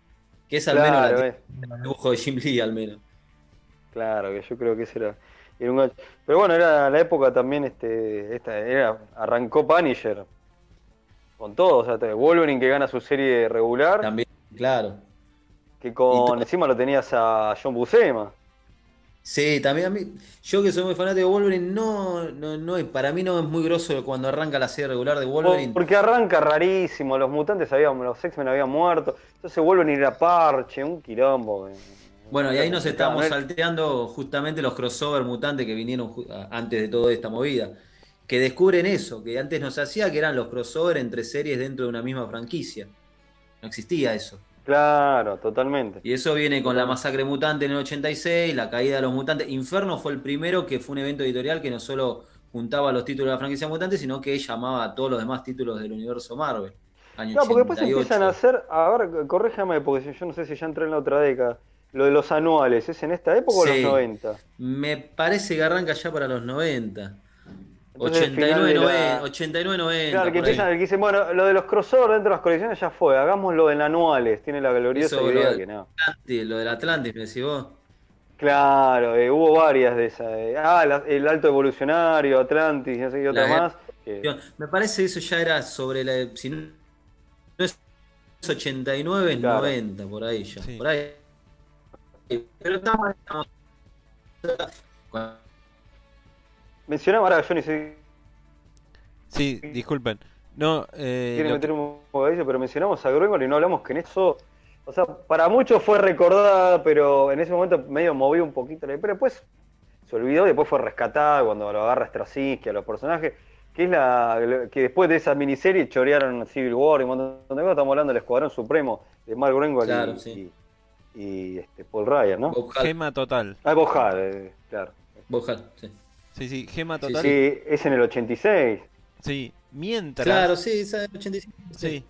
Que es al Claro, menos la eh. el dibujo de Jim Lee, al menos. Claro, que yo creo que ese era, era un gacho. Pero bueno, era la época también, este, esta, era, arrancó Punisher con todo, o sea, Wolverine que gana su serie regular, También, claro. que con encima lo tenías a John Buscema. Sí, también a mí, yo que soy muy fanático de Wolverine, no, no, no, para mí no es muy grosso cuando arranca la serie regular de Wolverine. Porque arranca rarísimo, los mutantes habían, los X-Men habían muerto, entonces Wolverine era parche, un quilombo. eh, Bueno, y ahí nos estábamos Claro, salteando justamente los crossover mutantes que vinieron antes de toda esta movida. Que descubren eso, que antes no se hacía, que eran los crossover entre series dentro de una misma franquicia. No existía eso. Claro, totalmente. Y eso viene con la masacre mutante en el 86, la caída de los mutantes. Inferno fue el primero que fue un evento editorial que no solo juntaba los títulos de la franquicia mutante, sino que llamaba a todos los demás títulos del universo Marvel. Año No, porque después 88. empiezan a hacer, a ver, corríjame, porque yo no sé si ya entré en la otra década. Lo de los anuales, ¿es en esta época o Sí. los 90? Me parece que arranca ya para los 90. Entonces, el final 89, de la- 90, 89, 90. Claro, que empiezan, que dicen, bueno, lo de los crossover dentro de las colecciones ya fue, hagámoslo en anuales. Tiene la gloriosa Eso, idea lo- que no. Atlantis, lo del Atlantis, me decís vos. Claro, eh, hubo varias de esas. eh. Ah, la- el alto evolucionario, Atlantis, no sé qué otra La- más. Me parece que eso ya era sobre la. Si no no es 89, es Claro. 90, por ahí ya. Sí. Por ahí. Pero estamos. Mencionamos, ahora yo ni sé Sí, disculpen. No, eh, quiere lo meter un bocadillo, pero mencionamos a Gruengold y no hablamos que en eso, o sea, para muchos fue recordada, pero en ese momento medio movió un poquito la pero después se olvidó y después fue rescatada cuando lo agarra Straczynski a los personajes, que es la que después de esa miniserie chorearon Civil War y un montón de cosas, estamos hablando del Escuadrón Supremo de Mark Gruengold Claro, y, sí. Y, este, Paul Ryan, ¿no? Gema total. Ah, Bob Hall, eh, claro. Bob Hall, sí. Sí, sí, gema Sí, total. Sí, Sí, es en el 86. mientras. Claro, sí, esa 85. Sí.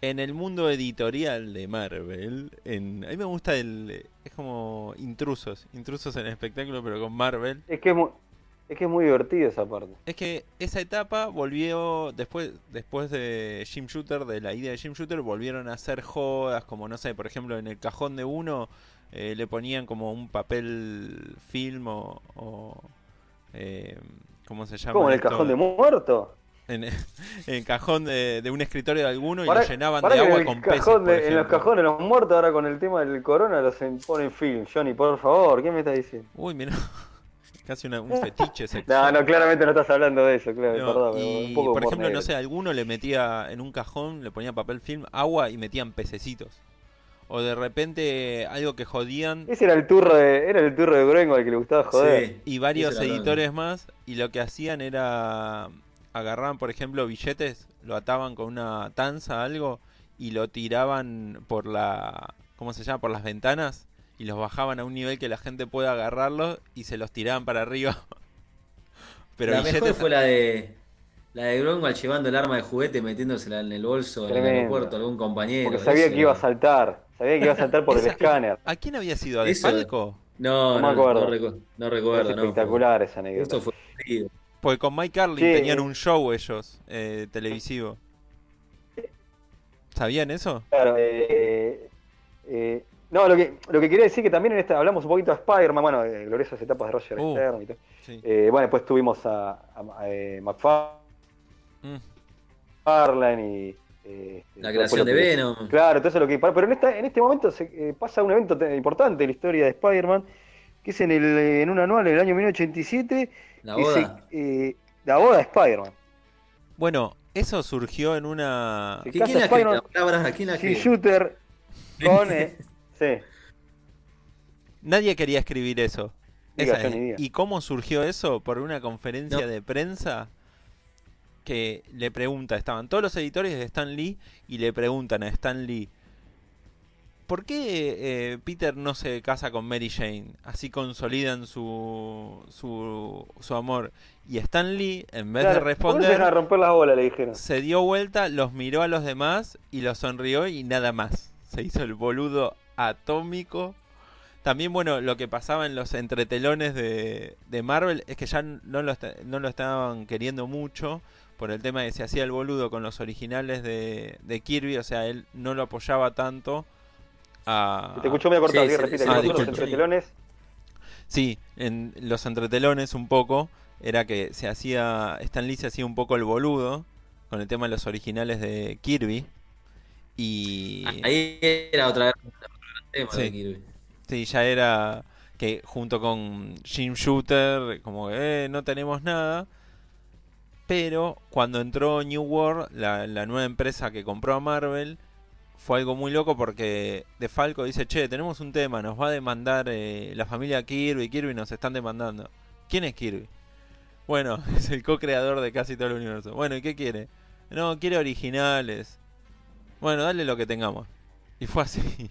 En el mundo editorial de Marvel, en, a mí me gusta el. Es como intrusos. Intrusos en el espectáculo, pero con Marvel. Es que es muy, es que es muy divertido esa parte. Es que esa etapa volvió. Después después de Jim Shooter, de la idea de Jim Shooter, volvieron a hacer jodas. Como no sé, por ejemplo, en el cajón de uno eh, le ponían como un papel film o. o, eh, ¿Cómo se llama? Como en el esto? cajón de muerto. En, *laughs* en el cajón de, de un escritorio de alguno y lo llenaban de agua con peces. de- en los cajones de los muertos, ahora con el tema del corona, los ponen film. Johnny, por favor, ¿qué me estás diciendo? Uy, mira. Casi una- un *laughs* fetiche sexual. No, no, claramente no estás hablando de eso, claro, No, perdón. y un poco por ejemplo, negro. no sé, alguno le metía en un cajón, le ponía papel film, agua y metían pececitos. O de repente algo que jodían Ese era el turro de, era el turro de Gruengo al que le gustaba joder. Sí. y varios editores más y lo que hacían era agarraban, por ejemplo, billetes, lo ataban con una tanza algo y lo tiraban por la ¿cómo se llama? por las ventanas y los bajaban a un nivel que la gente pueda agarrarlos y se los tiraban para arriba. *laughs* Pero la mejor fue la de la de Grunwald llevando el arma de juguete, metiéndosela en el bolso en el Tremendo. aeropuerto a algún compañero. Porque sabía Eso que iba a saltar, sabía que iba a saltar por el escáner. ¿A quién había sido? ¿A Defalco? No, No no, me acuerdo. no, recu- no Es recuerdo, no. espectacular esa anécdota. Esto fue. Porque con Mike Carlin Sí. tenían un show ellos, eh, televisivo. ¿Sabían eso? Claro, eh, eh, no, lo que, lo que quería decir que también en esta hablamos un poquito de Spider-Man, bueno, eh, gloriosas etapas de Roger Uh. Stern y todo. Sí. Eh, bueno, después tuvimos a, a- a, eh, Mm. McFarlane y. eh, La después creación de que- Venom. Claro, entonces lo que. Pero en, esta, en este momento se, eh, pasa un evento te- importante en la historia de Spider-Man, que es en, el, en un anual en el año 1987. La boda. se- eh, la boda de Spider-Man. Bueno, eso surgió en una... Sí. ¿Qué- Casa ¿Quién la La ¿Quién la? Shooter con. *laughs* sí. Nadie quería escribir eso. Diga, Esa es. ¿Y cómo surgió eso? Por una conferencia No. de prensa que le pregunta, estaban todos los editores de Stan Lee y le preguntan a Stan Lee, ¿por qué eh, Peter no se casa con Mary Jane? Así consolidan su, su, su amor. Y Stan Lee, en vez Claro, de ¿por qué no se dejan responder, romper las bolas? Le dijeron. se dio vuelta, los miró a los demás y los sonrió y nada más. Se hizo el boludo atómico. También, bueno, lo que pasaba en los entretelones de, de Marvel es que ya no lo, no lo estaban queriendo mucho por el tema de que se hacía el boludo con los originales de, de Kirby, o sea, él no lo apoyaba tanto a... Te escuchó medio cortado, Sí, ¿sí? repite. sí, ah, nosotros disculpe. entre telones. Sí, en los entretelones un poco era que se hacía Stan Lee se hacía un poco el boludo con el tema de los originales de Kirby y Ahí era otra vez tema Sí. de Kirby. sí ya era que junto con Jim Shooter como que eh, no tenemos nada pero cuando entró New World la, la nueva empresa que compró a Marvel fue algo muy loco porque De Falco dice, che, tenemos un tema, nos va a demandar eh, la familia Kirby, Kirby nos están demandando. ¿Quién es Kirby? Bueno, *laughs* es el co-creador de casi todo el universo. Bueno, ¿y qué quiere? No, quiere originales. Bueno, dale lo que tengamos. Y fue así.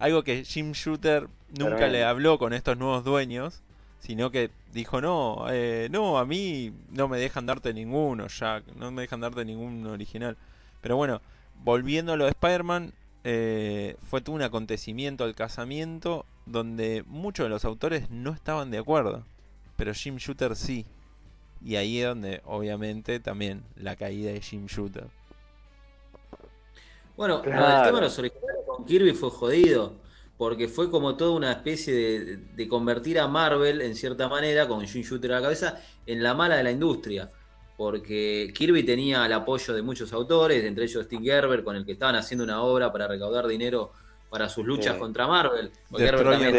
Algo que Jim Shooter nunca le habló con estos nuevos dueños, sino que dijo, no, eh, no, a mí no me dejan darte ninguno, Jack, no me dejan darte ningún original. Pero bueno, volviendo a lo de Spider-Man, eh, fue todo un acontecimiento al casamiento donde muchos de los autores no estaban de acuerdo, pero Jim Shooter sí. Y ahí es donde, obviamente, también la caída de Jim Shooter. Bueno, el tema de los originales con Kirby fue jodido, porque fue como toda una especie de, convertir a Marvel, en cierta manera, con Jim Shooter a la cabeza, en la mala de la industria. Porque Kirby tenía el apoyo de muchos autores, entre ellos Steve Gerber, con el que estaban haciendo una obra para recaudar dinero para sus luchas contra Marvel. Gerber también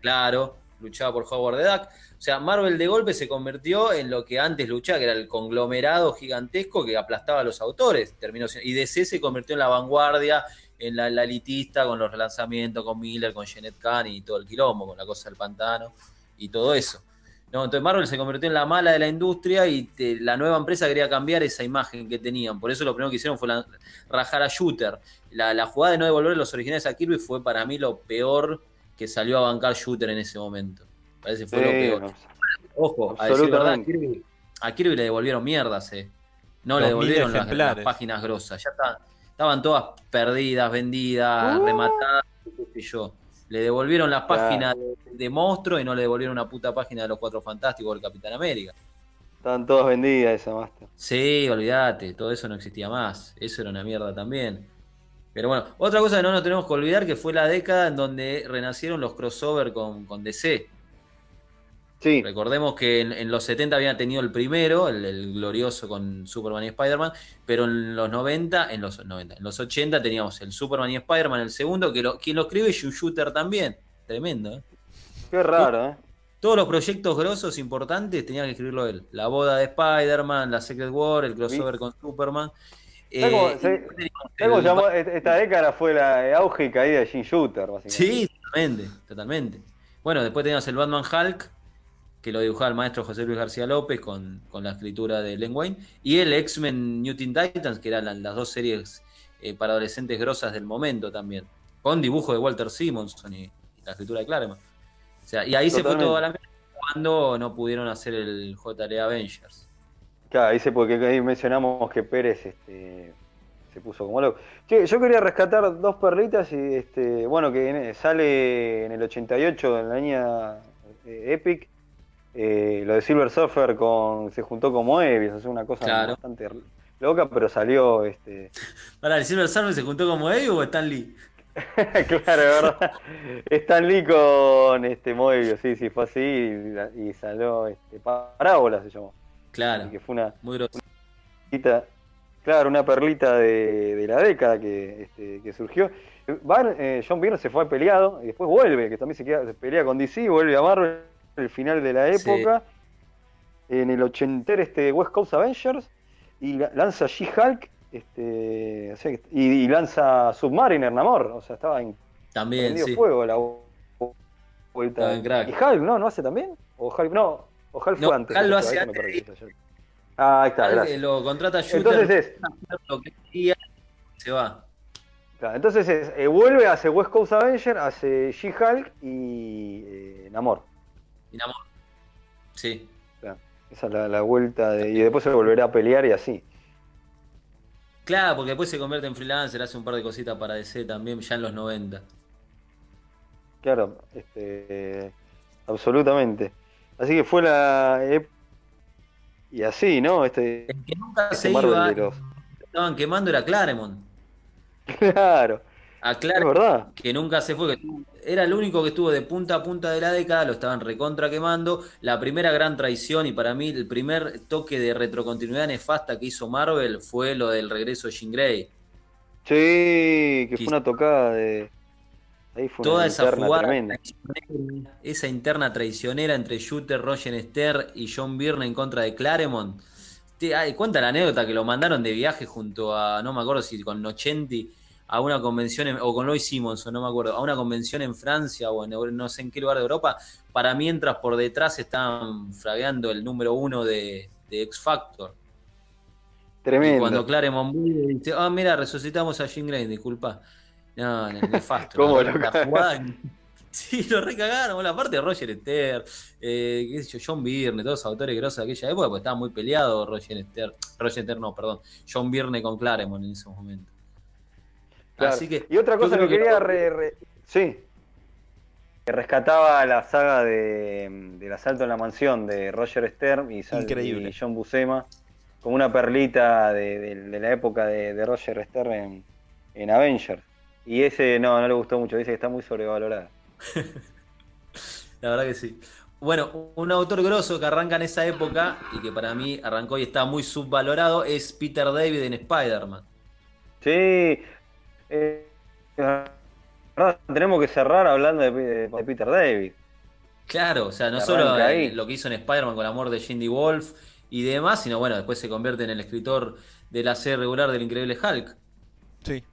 Claro, luchaba por Howard the Duck. O sea, Marvel de golpe se convirtió en lo que antes luchaba, que era el conglomerado gigantesco que aplastaba a los autores. Terminó y DC se convirtió en la vanguardia, en la, elitista, con los relanzamientos, con Miller, con Jeanette Kahn y todo el quilombo, con la cosa del pantano y todo eso. No, entonces Marvel se convirtió en la mala de la industria y la nueva empresa quería cambiar esa imagen que tenían. Por eso lo primero que hicieron fue rajar a Shooter. La, la, jugada de no devolver los originales a Kirby fue para mí lo peor que salió a bancar Shooter en ese momento. Parece que fue lo peor. Ojo, a decir verdad, a Kirby, le devolvieron mierdas, eh. No le devolvieron las, páginas grosas. Ya estaban todas perdidas, vendidas, uh. rematadas, yo. Le devolvieron las páginas de, Monstruo y no le devolvieron una puta página de los Cuatro Fantásticos del Capitán América. Estaban todas vendidas esa Master. Sí, olvídate, todo eso no existía más. Eso era una mierda también. Pero bueno, otra cosa que no nos tenemos que olvidar que fue la década en donde renacieron los crossover con, con DC. Recordemos que en, los 70 habían tenido el primero, el, glorioso con Superman y Spider-Man, pero en los 90, en los 90, en los 80 teníamos el Superman y Spider-Man, el segundo, que lo, quien lo escribe es Shooter también. Tremendo, ¿eh? Qué raro, ¿eh? Todos los proyectos grosos importantes tenían que escribirlo él. La boda de Spider-Man, la Secret War, el crossover con Superman. Eh, esta década fue la auge y caída de Jim Shooter, básicamente. Sí, totalmente, totalmente. Bueno, después teníamos el Batman Hulk, que lo dibujaba el maestro José Luis García López con, la escritura de Len Wayne, y el X-Men New Teen Titans, que eran las dos series eh, para adolescentes grosas del momento también, con dibujo de Walter Simonson y, la escritura de Claremont. O sea, y ahí se fue todo a la mierda cuando no pudieron hacer el JLA Avengers. Claro, ahí se porque ahí mencionamos que Pérez este, se puso como loco. yo quería rescatar dos perlitas y este, bueno, que sale en el 88 en la línea eh, Epic eh, lo de Silver Surfer con, se juntó con Moebius, es una cosa bastante loca, pero salió. Este... *laughs* ¿Para el Silver Surfer se juntó con Moebius o Stan Lee? *laughs* claro, verdad. Stan Lee con este Moebius, sí, sí, fue así y, salió este, Parábola se llamó. Claro. que fue una, muy claro, una perlita de, la década que, este, que surgió. Eh, John Byrne se fue peleado y después vuelve, que también se, queda, se pelea con DC, vuelve a Marvel el final de la época. En el 80 este West Coast Avengers. Y lanza She-Hulk. Este, y, lanza Submariner, Namor. O sea, estaba en también, sí. fuego la vuelta. ¿Y Hulk no? ¿No hace también? ¿O Hulk no? ¿O Hulk fue antes? Hulk lo hace antes. Ah, ahí está, gracias. Lo contrata Shooter, Entonces es. Lo que quería, se va. entonces es, eh, vuelve, hace West Coast Avenger, hace She-Hulk y eh, Namor. Dinamo. Sí. esa es la, vuelta de, y después se volverá a pelear y así. Claro, porque después se convierte en freelancer, hace un par de cositas para DC también, ya en los 90. Claro, este, absolutamente. Así que fue la... Y así, ¿no? Este, El que nunca este se iba, estaban quemando era Claremont. *laughs* Claro. Aclaro verdad. que nunca se fue, que era el único que estuvo de punta a punta de la década, lo estaban recontra quemando. La primera gran traición y para mí el primer toque de retrocontinuidad nefasta que hizo Marvel fue lo del regreso de Jean Grey. Sí, que fue una tocada de... Ahí fue Toda esa jugada, esa interna traicionera entre Shooter, Roger Ster y John Byrne en contra de Claremont. Te, cuenta la anécdota que lo mandaron de viaje junto a, no me acuerdo si con Nochenti a una convención, en- o con Lois Simonson, no me acuerdo, a una convención en Francia o en no sé en qué lugar de Europa, para mientras por detrás estaban fragueando el número uno de, de X Factor. Y Tremendo. cuando Claremont dice, ah, mira, resucitamos a Jean Grey, disculpa. No, no, nefasto. *laughs* ¿Cómo lo la *laughs* Sí, lo recagaron. La parte de Roger Esther, eh, qué sé yo, John Byrne, todos los autores grosos de aquella época, pues estaba muy peleado Roger Esther. Roger Esther, no, perdón. John Byrne con Claremont en ese momento. Claro. Así que. y otra cosa que quería re- re- sí que rescataba la saga de, del asalto en la mansión de Roger Stern y, Sal- Increíble. y John Buscema como una perlita de, de- de la época de, Roger Stern en, en Avengers y ese no no le gustó mucho dice que está muy sobrevalorado *laughs* La verdad que sí. Bueno, un autor grosso que arranca en esa época y que para mí arrancó y está muy subvalorado es Peter David en Spider-Man. sí eh, tenemos que cerrar hablando de, de- de Peter David Claro, o sea, no solo eh, ahí. lo que hizo en Spider-Man con la muerte de Cindy Wolf y demás, sino bueno, después se convierte en el escritor de la serie regular del Increíble Hulk. Sí,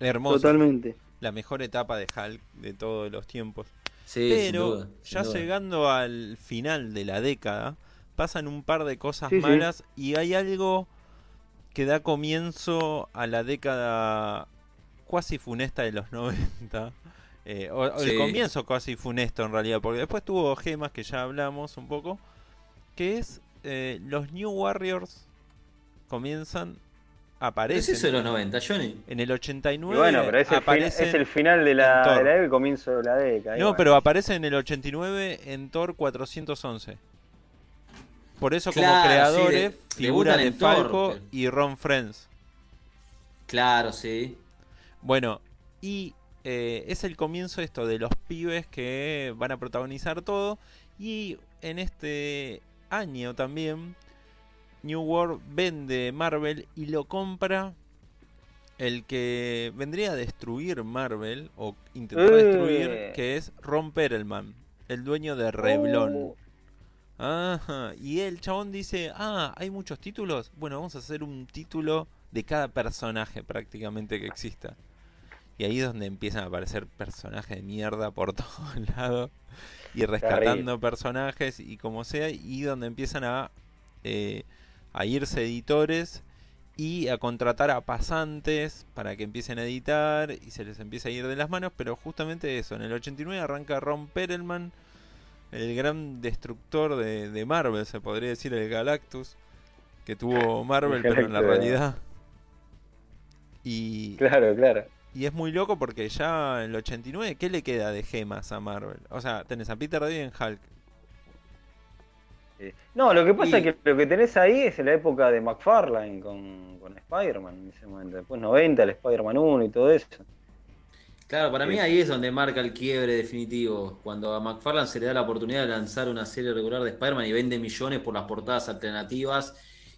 hermoso. totalmente La mejor etapa de Hulk de todos los tiempos. Sí, sin Pero duda, sin ya duda. llegando al final de la década, pasan un par de cosas Sí, sí. malas y hay algo que da comienzo a la década cuasi funesta de los *laughs* 90. eh, o, o el comienzo casi funesto en realidad, porque después tuvo gemas que ya hablamos un poco, que es eh, los New Warriors comienzan, ¿Qué es aparecen eso de los 90, Johnny? en el Y 89. bueno, pero es el, fin- aparecen es el final de la, Thor. de la- el comienzo de la década. y No, bueno. pero aparece en el 89 en Thor 411. Por eso como creadores sí, de- figuran de en Thor, Falco pero- y Ron Friends. Claro, sí. Bueno, y eh, es el comienzo esto de los pibes que van a protagonizar todo. Y en este año también, New World vende Marvel y lo compra el que vendría a destruir Marvel, o intentó Eh. destruir, que es Ron Perelman, el dueño de Revlon. Uh, Ajá, y el chabón dice, ah, hay muchos títulos. Bueno, vamos a hacer un título de cada personaje prácticamente que exista. Y ahí es donde empiezan a aparecer personajes de mierda por *laughs* todos lados. Y rescatando personajes y como sea. Y donde empiezan a, eh, a irse editores y a contratar a pasantes para que empiecen a editar y se les empieza a ir de las manos. Pero justamente eso, en el 89 arranca Ron Perelman el gran destructor de, de Marvel, se podría decir el Galactus, que tuvo *laughs* Marvel, pero en la realidad. Y, claro, claro. Y es muy loco porque ya en el 89, ¿qué le queda de gemas a Marvel? O sea, tenés a Peter David en Hulk. Eh, No, lo que pasa Y- es que lo que tenés ahí es la época de McFarlane con, con Spider-Man en ese momento. Después 90, el Spider-Man 1 y todo eso. Claro, para mí Sí. ahí es donde marca el quiebre definitivo. Cuando a McFarlane se le da la oportunidad de lanzar una serie regular de Spider-Man y vende millones por las portadas alternativas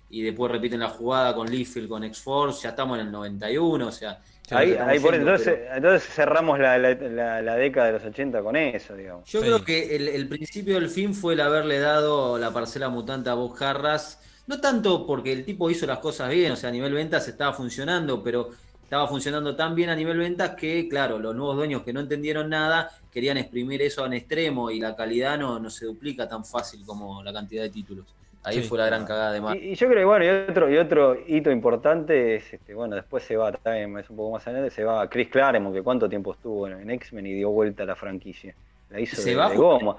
y después repiten la jugada con Liefeld, con X-Force, ya estamos en el 91, o sea... ahí, por entonces, pero- entonces cerramos la, la, la- la década de los 80 con eso, digamos. Yo Sí. creo que el, el principio del fin fue el haberle dado la parcela mutante a Bob Harras. No tanto porque el tipo hizo las cosas bien, o sea, a nivel ventas estaba funcionando, pero estaba funcionando tan bien a nivel ventas que, claro, los nuevos dueños que no entendieron nada querían exprimir eso en extremo y la calidad no, no se duplica tan fácil como la cantidad de títulos. Ahí Sí. fue la gran cagada de Marvel. Y, y yo creo que bueno, y otro, y otro hito importante es, este, bueno, después se va también, es un poco más adelante, se va Chris Claremont, que cuánto tiempo estuvo en, en X-Men y dio vuelta a la franquicia. La hizo Se de, va de goma.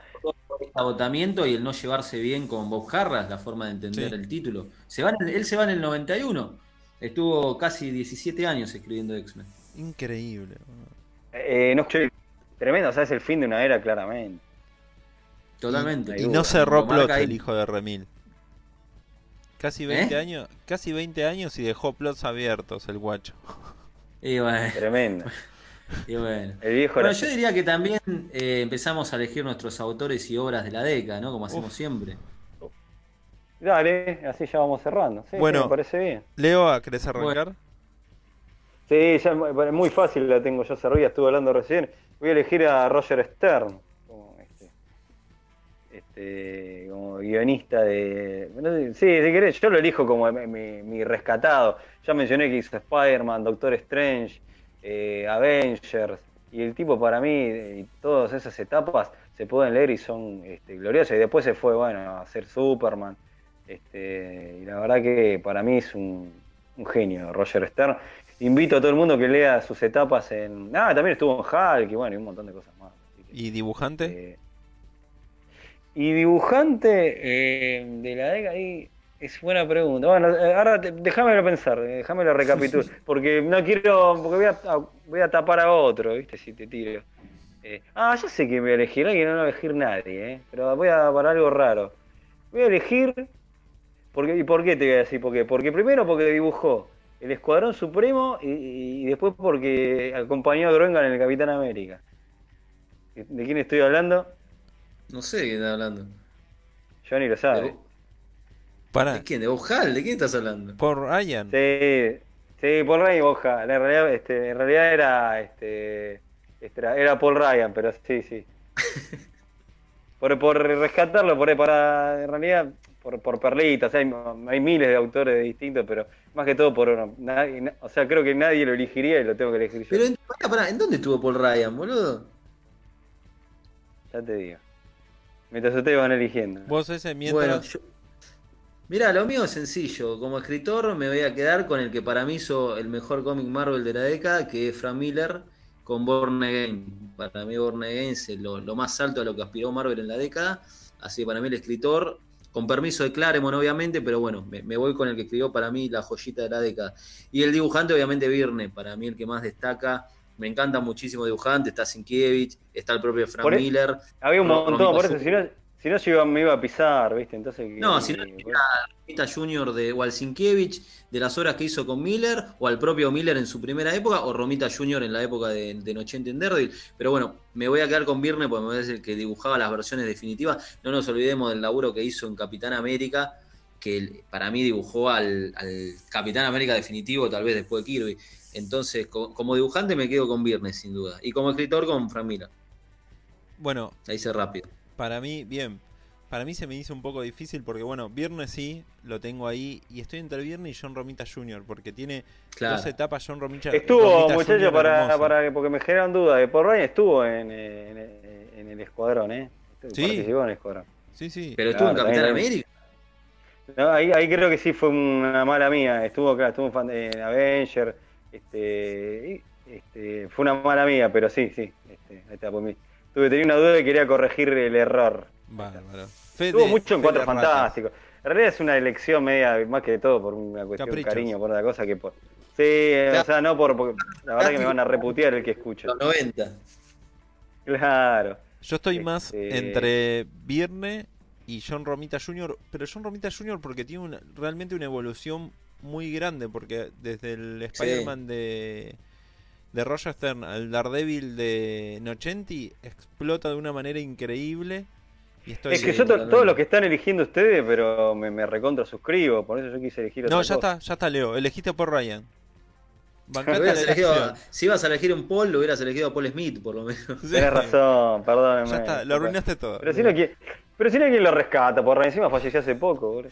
el agotamiento y el no llevarse bien con Bob Harras, la forma de entender Sí. el título. Se va él se va en el 91. Estuvo casi 17 años escribiendo X-Men. Increíble. Eh, no, che, tremendo, o sea, es el fin de una era claramente. Totalmente. Y no cerró ahí. el hijo de Remil. Casi 20 ¿Eh? años, casi 20 años y dejó plots abiertos el guacho. Y bueno, Tremendo. y bueno. El viejo Bueno, era yo diría que también eh, empezamos a elegir nuestros autores y obras de la década, ¿no? Como hacemos Uf. siempre. Dale, así ya vamos cerrando. Sí, sí, Bueno. me parece bien. Leo, ¿querés arrancar? Sí, ya es muy fácil la tengo yo cerrada, estuve hablando recién. Voy a elegir a Roger Stern este, como guionista de... no sé, sí, si querés, yo lo elijo como mi, rescatado. Ya mencioné que hizo Spider-Man, Doctor Strange, eh, Avengers, y el tipo para mí, y todas esas etapas se pueden leer y son este, gloriosas. Y después se fue, bueno, a hacer Superman. Este, y la verdad que para mí es un, un genio, Roger Stern. Invito a todo el mundo que lea sus etapas en. Ah, también estuvo en Hulk y bueno, y un montón de cosas más. Que, ¿Y dibujante? eh, y dibujante eh, de la década ahí es buena pregunta. Bueno, eh, ahora te- déjamelo pensar, eh, déjamelo recapitular, porque no quiero, porque voy a, a- voy a tapar a otro, ¿viste? Si te tiro. Eh, ah, ya sé que voy a elegir, alguien no va a elegir nadie, ¿eh? Pero voy a para algo raro. Voy a elegir, porque, ¿y por qué te voy a decir por qué? Porque primero porque dibujó el Escuadrón Supremo y, y después porque acompañó a Groengan en el Capitán América. ¿De quién estoy hablando? No sé de qué estás hablando. Johnny lo ¿De, sabe. ¿De quién? ¿De Ojal? ¿De quién estás hablando? Por Ryan. Sí, sí, Paul Ryan y Boja. En realidad, este, en realidad era, este, este, era, era Paul Ryan, pero sí, sí. *laughs* Por, por rescatarlo, por, para, en realidad, por, por perlitas. Hay, hay miles de autores distintos, pero más que todo por uno. Nadie- na- o sea, creo que nadie lo elegiría y lo tengo que elegir yo. Pero, en, pará, pará, ¿en dónde estuvo Paul Ryan, boludo? Ya te digo. Mientras ustedes van eligiendo. Vos ese mientras. Bueno, yo... Mirá, lo mío es sencillo. Como escritor me voy a quedar con el que para mí hizo el mejor cómic Marvel de la década, que es Frank Miller con Born Again. Para mí Born Again es lo, lo más alto a lo que aspiró Marvel en la década. Así que para mí el escritor, con permiso de Claremont obviamente, pero bueno, me, me voy con el que escribió para mí la joyita de la década. Y el dibujante obviamente Virne, para mí el que más destaca. Me encanta muchísimo dibujante, está Sinkiewicz, está el propio Frank Por e- Miller. Había un montón, por eso, si no, si no yo iba- me iba a pisar, ¿viste? Entonces. No, si no, era Romita Jr. de o al Sienkiewicz, de las obras que hizo con Miller, o al propio Miller en su primera época, o Romita Jr. en la época de, de Nochente en Daredevil. Pero bueno, me voy a quedar con Virne porque me parece el que dibujaba las versiones definitivas. No nos olvidemos del laburo que hizo en Capitán América, que para mí dibujó al, al Capitán América definitivo, tal vez después de Kirby. Entonces, co- como dibujante me quedo con Virne, sin duda. Y como escritor con Frank Miller. Bueno, Ahí hice rápido. para mí, bien. Para mí se me hizo un poco difícil porque, bueno, Viernes sí, lo tengo ahí. Y estoy entre Viernes y John Romita Jr. Porque tiene Claro. dos etapas John Romita Estuvo, Romita muchacho, Jr. para, para porque me generan dudas. De Paul Ryan estuvo en, eh, en, eh, en el escuadrón, ¿eh? Sí. Participó en el escuadrón. Sí, sí. Pero estuvo en Capitán América. No, ahí, ahí creo que sí fue una mala mía. Estuvo acá, estuvo en Avenger. Este, este, fue una mala mía, pero sí, sí. Este, ahí está, por mí. Tuve, tenía una duda y quería corregir el error. Bárbaro. Fede- Estuvo mucho en Fede Cuatro. Fantásticos. En realidad es una elección media, más que todo por una cuestión de cariño, por otra cosa que por. Sí, o sea, no por. porque la verdad que me van a reputear el que escucha. Los 90. Claro. Yo estoy más Este- entre Virne y John Romita Jr., pero John Romita Jr. porque tiene una- realmente una evolución muy grande, porque desde el Spider-Man de, de Roger Stern al Daredevil de Nocenti explota de una manera increíble. Y estoy Es que yo todos los que están eligiendo ustedes, pero me, me recontra suscribo, por eso yo quise elegir otra No, ya cosa. está, ya está Leo, elegiste por Ryan. Elegido si ibas a elegir un Paul, lo hubieras elegido a Paul Smith, por lo menos. Sí. Tenés razón, perdóneme. Ya está, lo arruinaste todo. Pero si no, ¿quién, pero si no, ¿quién lo rescata? Por encima falleció hace poco, boludo.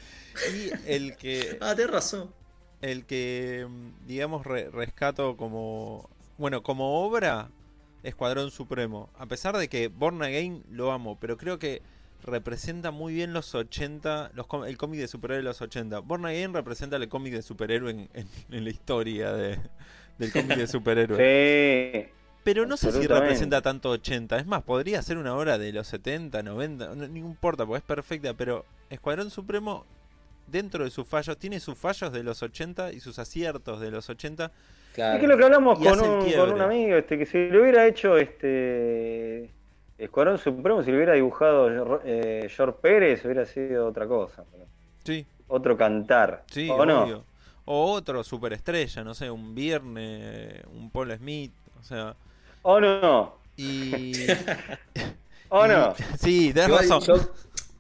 Y el que Ah, tenés razón. el que digamos re- rescato como bueno como obra Escuadrón Supremo a pesar de que Born Again lo amo pero creo que representa muy bien los 80 los com- el cómic de superhéroe de los 80 Born Again representa el cómic de superhéroe en, en- en la historia de, del cómic de superhéroe *laughs* Sí. pero no sé si representa tanto 80 es más podría ser una obra de los 70 90 no, no importa porque es perfecta pero Escuadrón Supremo dentro de sus fallos, tiene sus fallos de los 80 y sus aciertos de los 80. Claro. Es que lo que hablamos con un, con un amigo, este, que si lo hubiera hecho este Escuadrón Supremo, si lo hubiera dibujado eh, George Pérez, hubiera sido otra cosa. Sí, Otro cantar. sí, ¿O no? O otro superestrella, no sé, un Viernes, un Paul Smith, o sea, ¿O no? y... *laughs* *laughs* ¿O y- no? Sí, tenés razón. yo,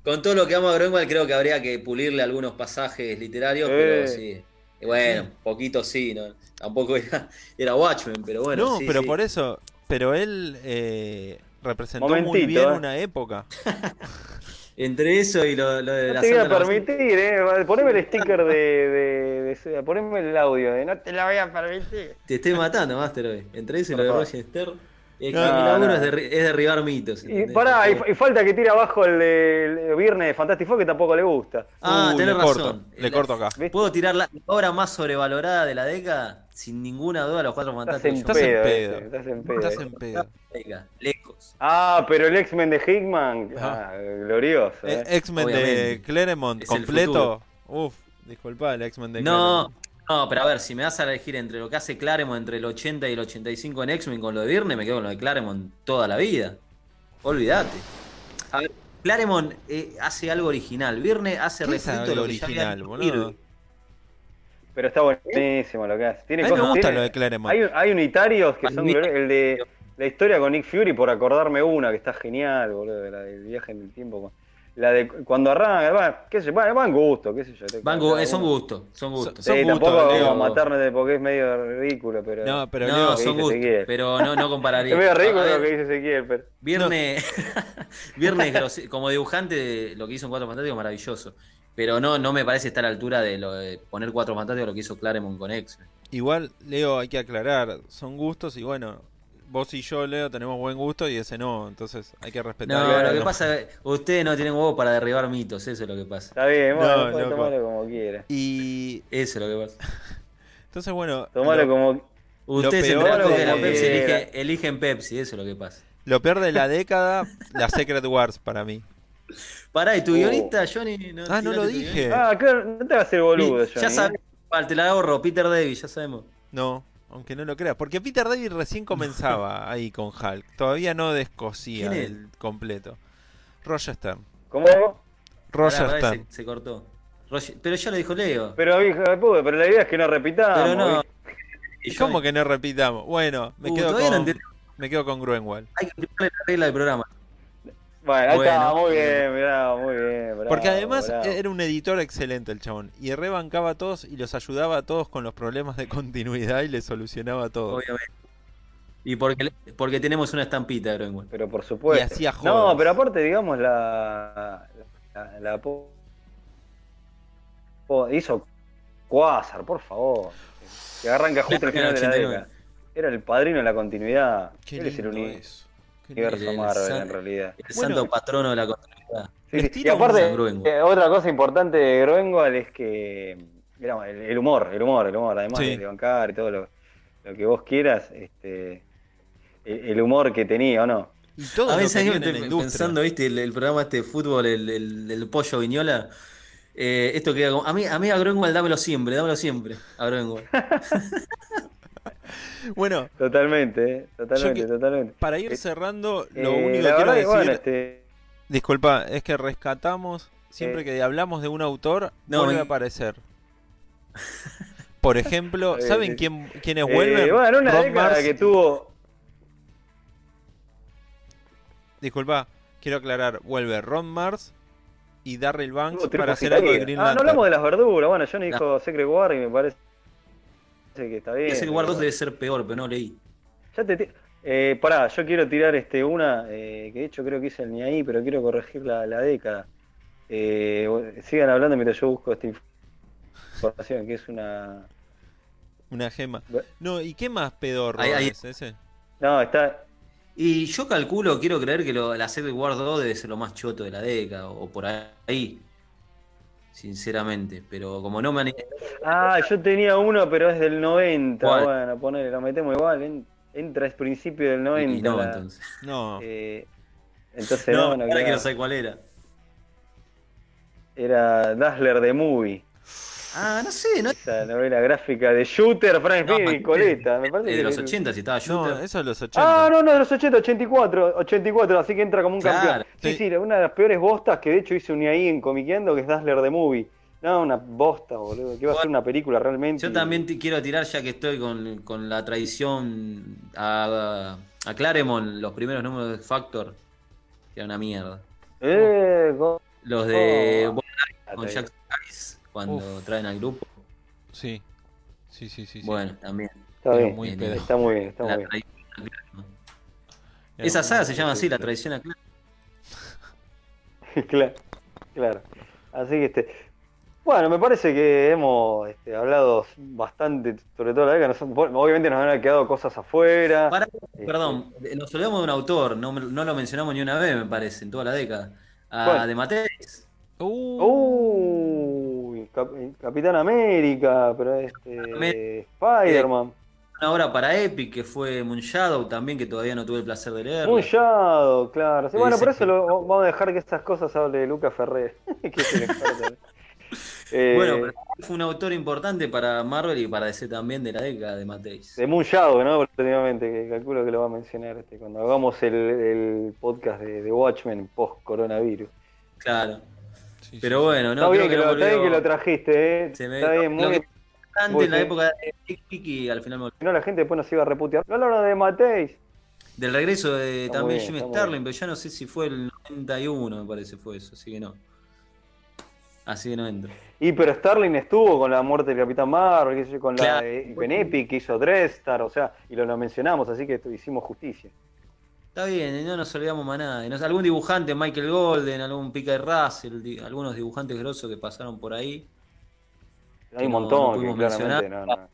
con todo lo que amo a Greenwald, creo que habría que pulirle algunos pasajes literarios, Eh. pero sí. Y bueno, poquito sí, ¿no? Tampoco era, *laughs* era Watchmen, pero bueno. no, sí, pero sí. por eso, pero él eh, representó muy bien eh. una época. *laughs* Entre eso y lo, lo de No la te voy a permitir, eh. Poneme el sticker de, de, de- Poneme el audio de no te la voy a permitir. Te estoy matando, Master, hoy. Entre eso y lo de. Roger Stern. Es que No, no. es, derri- es derribar mitos. Y pará, y, y falta que tire abajo el, de- el viernes de Fantastic Four que tampoco le gusta. Ah, Uh, tenés le razón. corto, le La- corto acá. ¿Puedo tirar la obra más sobrevalorada de la década? Sin ninguna duda, los cuatro Estás en fantásticos. Estás en pedo, estás en pedo. Estás en pedo. Ah, pero el X-Men de Hickman, ah, glorioso. Eh, eh. X-Men de. Claremont completo. Uf, disculpa, el X-Men de No, Claremont. no, pero a ver, si me vas a elegir entre lo que hace Claremont entre el 80 y el 85 en X-Men con lo de Viernes, me quedo con lo de Claremont toda la vida. Olvídate. A ver, Claremont eh, hace algo original. Viernes hace ¿Qué es refrito a algo lo que ya había original, boludo? Pero está buenísimo lo que hace. Tiene A mí me cosas, gusta tiene- lo de Claremont. Hay, hay unitarios que A son. El de la historia con Nick Fury, por acordarme una, que está genial, boludo, la del viaje en el tiempo. La de cuando arranca, bueno, qué sé yo, bueno, van gusto, qué sé yo. Van gu- son gustos, son gustos. Son Sí, tampoco vamos a matarnos porque es medio ridículo, pero. No, pero no, que son gustos, pero no, no compararía. es medio ridículo ver, lo que dice Ezequiel, pero. Viernes, *laughs* Viernes como dibujante, lo que hizo en Cuatro Fantásticos, maravilloso. Pero no, no me parece estar a la altura de, lo de poner Cuatro Fantásticos lo que hizo Claremont con X. igual, Leo, hay que aclarar. Son gustos y bueno, vos y yo, Leo, tenemos buen gusto y ese no. Entonces hay que No, respetar. claro. lo que pasa es que ustedes no tienen huevo para derribar mitos, eso es lo que pasa. Está bien, bueno, No, tomarlo como quiera. Y Eso es lo que pasa. entonces, bueno, Tomalo lo, como. Ustedes peor entre la que- Pepsi elige- eligen Pepsi, eso es lo que pasa. lo peor de la década, la Secret Wars para mí. Pará, ¿y tu Oh. guionista, Johnny? ¿No Ah, no lo dije. guionista? Ah, claro, no te hagas el boludo, Sí, Johnny, ya ¿eh? sabes, vale, te la ahorro, Peter Davis, ya sabemos. No, aunque no lo creas. Porque Peter David recién comenzaba *laughs* ahí con Hulk. Todavía no descosía el completo. Roger Stern. ¿Cómo? Roger Pará, pará, Stern. se, se cortó. Roger- pero ya lo dijo Leo. Pero, pero la idea es que no repitamos. Pero no. ¿Y cómo que no repitamos? Bueno, me Uh, quedo no con me quedo con Gruenwald. Hay que la regla del programa. Bueno, ahí está, Bueno. muy bien, mirá, muy bien. bravo, Porque además bravo. era un editor excelente el chabón. Y rebancaba a todos y los ayudaba a todos con los problemas de *laughs* continuidad y les solucionaba todo. Obviamente. Y porque, porque tenemos una estampita de Greenwald. Pero por supuesto. Y hacía no, pero aparte, digamos, la. La, la po- po- hizo Quasar, por favor. Que arranca justo Claro, final de la 89. década. Era el padrino de la continuidad. Qué Él es el. Qué universo El- el Marvel, san- en realidad. El Bueno. santo patrono de la continuidad. Sí, Y aparte, eh, otra cosa importante de Groenwald es que. digamos, el, el humor, el humor, el humor, además Sí. de bancar y todo lo, lo que vos quieras, este, el, el humor que tenía, ¿o no? Y todo A veces yo estoy pensando, viste, el, el programa este de fútbol, el, el, el pollo viñola. eh, esto queda como. A mí, a mí a Groenwald dámelo siempre, dámelo siempre. A Groenwald. *laughs* *laughs* Bueno, Totalmente, eh, totalmente, que- totalmente. para ir Eh, cerrando, lo Eh, único que quiero decir, bueno, este, disculpa, es que rescatamos, siempre Eh. que hablamos de un autor, No, vuelve a aparecer. Por ejemplo, *laughs* Eh, ¿saben quién, quiénes eh, vuelven? bueno, una Rob década Mars- que tuvo. Disculpa, quiero aclarar, vuelve Ron Mars y Darryl Banks para hacer algo de. Green Ah, no Lantern. hablamos de las verduras. Bueno, Johnny dijo Secret War y me parece que está bien. Ese lugar 2 bueno. debe ser peor, pero no leí. Ya te eh, pará, yo quiero tirar este una, eh, que de hecho creo que hice el ni ahí, pero quiero corregir la, la década. Eh, sigan hablando mientras yo busco esta información, que es una... Una gema. No, ¿y qué más pedorro Ahí- ahí- es ese? No, está... Y yo calculo, quiero creer que lo, la Secret War 2 debe ser lo más choto de la década, o por ahí. Sinceramente, pero como no me han. Ah, yo tenía uno, pero es del 90. ¿Cuál? Bueno, ponele, lo metemos igual. en- entra es principio del 90. Y no, la- entonces. No, eh, entonces No, no, no, ahora queda. quiero saber cuál era. Era Dazzler de Movie. Ah, no sé, no es Esa novela gráfica de Shooter, Frank No, y Coleta. Me parece de que los es- 80 si estaba no, Shooter. eso es los 80. Ah, no, no, de los 80, 84, 84, así que entra como un Claro. campeón. Sí, Sí. sí, una de las peores bostas que de hecho hice un ahí en Comiqueando, que es Dazzler de Movie. No, una bosta, boludo, que iba a ser una película realmente. Yo también te quiero tirar, ya que estoy con, con la tradición a, a Claremont, los primeros números de Factor, que era una mierda. Eh, Los de Oh. Bob con Jack Harris, cuando traen al grupo. Sí, sí, sí, sí. sí. Bueno, también. Está bien, muy está muy bien, está muy La bien. Esa saga se llama así, sí, la sí. tradición a *laughs* claro, claro. Así que este. Bueno, me parece que hemos este, hablado bastante sobre todo la década. Nos- obviamente nos han quedado cosas afuera. Pará, Este, perdón, nos olvidamos de un autor, no, no lo mencionamos ni una vez, me parece, en toda la década. A ¿Cuál? de Mateis. Uh, Uy, Cap- Capitán América, pero este. Spider-Man. Una obra para Epic que fue Moon Shadow también, que todavía no tuve el placer de leer. Muy Shadow, claro. Sí, bueno, por eso lo- vamos a dejar que estas cosas hable Lucas Ferrer, *laughs* que es el experto. *laughs* Eh, Bueno, pero fue un autor importante para Marvel y para DC también de la década de Mateis. De Moon Shadow, ¿no? Últimamente, que calculo que lo va a mencionar este, cuando hagamos el, el podcast de, de Watchmen post-coronavirus. Claro. Sí, Pero sí, bueno, no está, bien creo que que lo, lo está bien que volvió- lo trajiste, ¿eh? se me- está bien, lo muy que antes en la bien. época de Epic y al final me olvidé. Si no, la gente después nos iba a reputear. No hablaron de Mateis. Del regreso de Está también bien, Jim está muy Starlin, bien. pero ya no sé si fue el 91, me parece fue eso, así que no. Así que no entro. Y pero Starling estuvo con la muerte del Capitán Marvel, con, la, Claro. con Epic, que hizo Dreadstar, o sea, y lo, lo mencionamos, así que esto- hicimos justicia. Está bien, y no nos olvidamos más nada. Algún dibujante, Michael Golden, algún Peter Russell, di- algunos dibujantes grosos que pasaron por ahí. Hay un no- montón no que claramente no, no.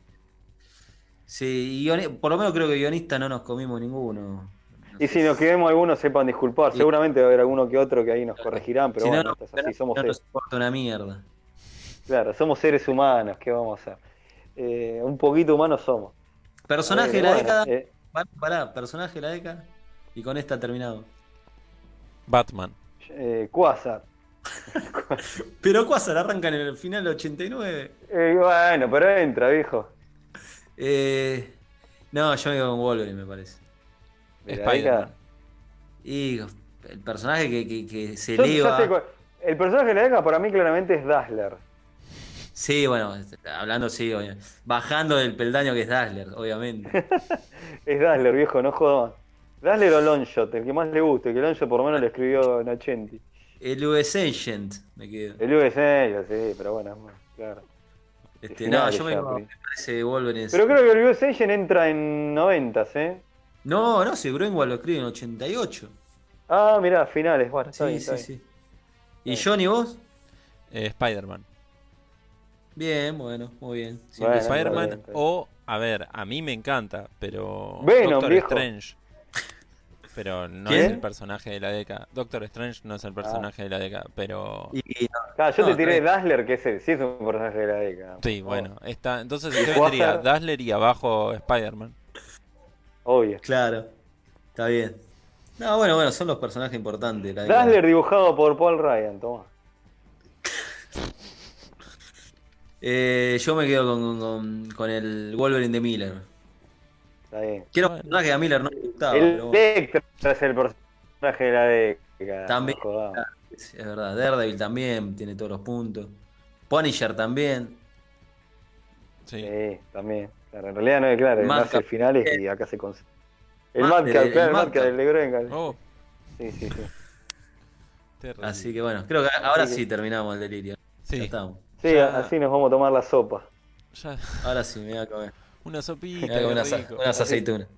Sí, por lo menos creo que guionista no nos comimos ninguno. Y si nos quedemos algunos, sepan disculpar. Sí. Seguramente va a haber alguno que otro que ahí nos corregirán, pero si bueno, no, así, somos no seres, nos una mierda. claro, somos seres humanos, ¿qué vamos a hacer? Eh, un poquito humanos somos. Personaje de Eh, la bueno, década. eh, pará, personaje de la década. Y con esta terminado. Batman. eh, Quasar. *laughs* Pero Quasar arranca en el final del 89. Eh, bueno, pero entra, viejo. Eh, no, yo me quedo con Wolverine, me parece. Spider-Man. Y el personaje que, que- que se Yo- sé el personaje de la década para mí claramente es Dazzler. Sí, bueno, hablando sí, bajando del peldaño que es Dazzler, obviamente. *laughs* Es Dazzler, viejo, no jodas. Dazzler o Longshot, el que más le guste, que Longshot por lo menos lo escribió Nachenti. El US Agent, me quedo. El USA, sí, pero bueno, claro. Este, el no, yo me, me parece Wolverine. Pero creo que el US Agent entra en noventas, ¿eh? No, no, si Greenwald lo escribe en 88. Ah, mirá, finales, bueno, está Sí, bien, sí, está bien. sí. ¿Y Johnny vos? Eh, Spider-Man. Bien, bueno, muy bien. Siempre Bueno, Spider-Man o, a ver, a mí me encanta, pero Venom, Doctor viejo. Strange. Pero no ¿Quién? es el personaje de la década. Doctor Strange no es el personaje de la década, pero... Y, Claro, yo No, te tiré está Dazzler, que es el, sí es un personaje de la década. Sí, Oh, bueno, está, entonces ¿Y yo vendría? Dazzler y abajo Spider-Man. Obvio. claro, está bien. No, bueno, bueno, son los personajes importantes. década. Dazzler dibujado por Paul Ryan, toma. Eh, yo me quedo con, con- con el Wolverine de Miller. Está bien. Quiero Bueno. un personaje que a Miller no le gustaba, El pero Electra es el personaje de la década. También. no es es verdad. Daredevil también tiene todos los puntos. Punisher también. Sí. Sí, también. Claro, en realidad no es claro, nace el finales y acá se consigue. El Mad- Madcap, el- claro, el el Madcap del de. Oh, Sí, sí, sí. terrible. Así que bueno, creo que ahora sí terminamos el delirio. Ya Sí, estamos. Sí, Ya. así nos vamos a tomar la sopa. ya, Ahora sí me voy a comer. Una sopita, voy a comer qué unas, rico. unas aceitunas.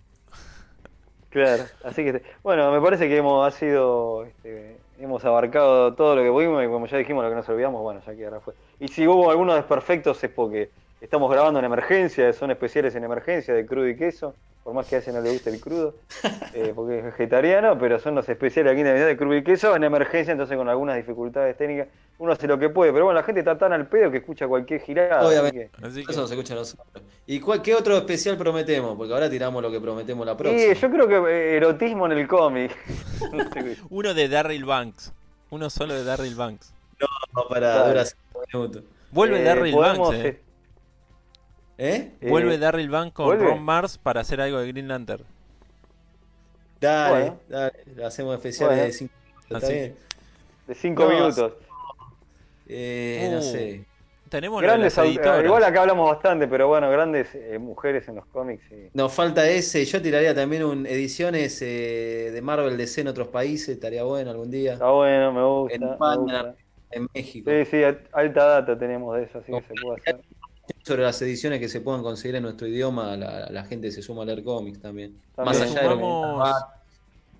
Claro, así que bueno, me parece que hemos ha sido este, hemos abarcado todo lo que pudimos y como ya dijimos lo que nos olvidamos, bueno, ya quedará fue. Y si hubo algunos desperfectos es porque estamos grabando en emergencia, son especiales en emergencia de crudo y queso, por más que a ese no le guste el crudo, *laughs* eh, porque es vegetariano, pero son los especiales aquí en Navidad de crudo y queso en emergencia, entonces con algunas dificultades técnicas, uno hace lo que puede, pero bueno, la gente está tan al pedo que escucha cualquier girada. Obviamente. así que- Así que, Eso se escucha a nosotros. ¿Y cuál, qué otro especial prometemos? Porque ahora tiramos lo que prometemos la próxima. Yo creo que eh, erotismo en el cómic. *laughs* Uno de Darryl Banks. Uno solo de Darryl Banks. No, para durar cinco minutos. Vuelve Eh, Darryl podemos, Banks, eh. ¿Eh? eh, Vuelve Darryl Banks con ¿vuelve? Ron Mars para hacer algo de Green Lantern. Dale, Bueno. dale. Hacemos especiales Bueno. de cinco minutos. ¿Está Así. bien? de cinco No, minutos. Eh, no Uh, sé. Tenemos lo de Grandes editoras. igual acá hablamos bastante, pero bueno, grandes eh, mujeres en los cómics. sí. Nos falta ese. Yo tiraría también un ediciones eh, de Marvel DC en otros países. Estaría bueno algún día. Está bueno, me gusta. En me España, gusta. En México. Sí, sí, alta data tenemos de eso, así que se puede hacer. Sobre las ediciones que se puedan conseguir en nuestro idioma, la, la gente se suma a leer cómics también. También. Más allá de Sumamos-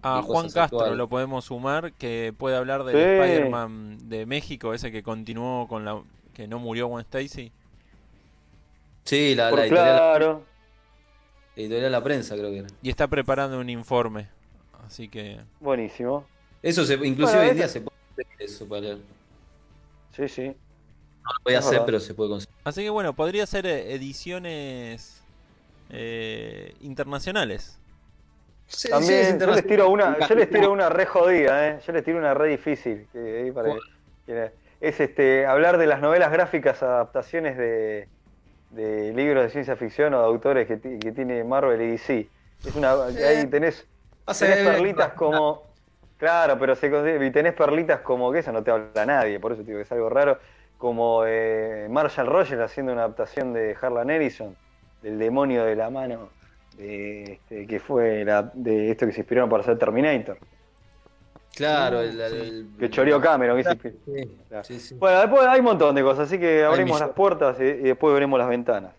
A y Juan Castro actuales. lo podemos sumar, que puede hablar del Sí. Spider-Man de México, ese que continuó con la... que no murió Gwen Stacy. Sí, la, la editorial, claro. la editorial La Prensa creo que era. Y está preparando un informe. Así que... Buenísimo. Eso, se, inclusive Bueno, hoy en día se puede hacer eso para leer. Sí, sí. No lo voy a hacer, verdad. pero se puede conseguir. Así que bueno, podría ser eh, ediciones eh, internacionales. Sí, sí, También yo les tiro una, yo les tiro una re jodida, ¿eh? Yo les tiro una re difícil. que- ahí para ¿Cuál? que- es este hablar de las novelas gráficas adaptaciones de, de libros de ciencia ficción o de autores que, ti- que tiene Marvel y DC. Es una, ahí tenés, Pasa tenés perlitas como. Claro, pero se consigue- y tenés perlitas como que eso no te habla nadie, por eso te digo que es algo raro. Como eh, Marshall Rogers haciendo una adaptación de Harlan Ellison, del demonio de la mano, de, este, que fue la, de esto que se inspiraron para hacer Terminator. Claro, Uh, el, Que choreó Cameron. que se inspiró. Sí, Claro. sí, sí. Bueno, después hay un montón de cosas, así que abrimos las puertas y, y después veremos las ventanas.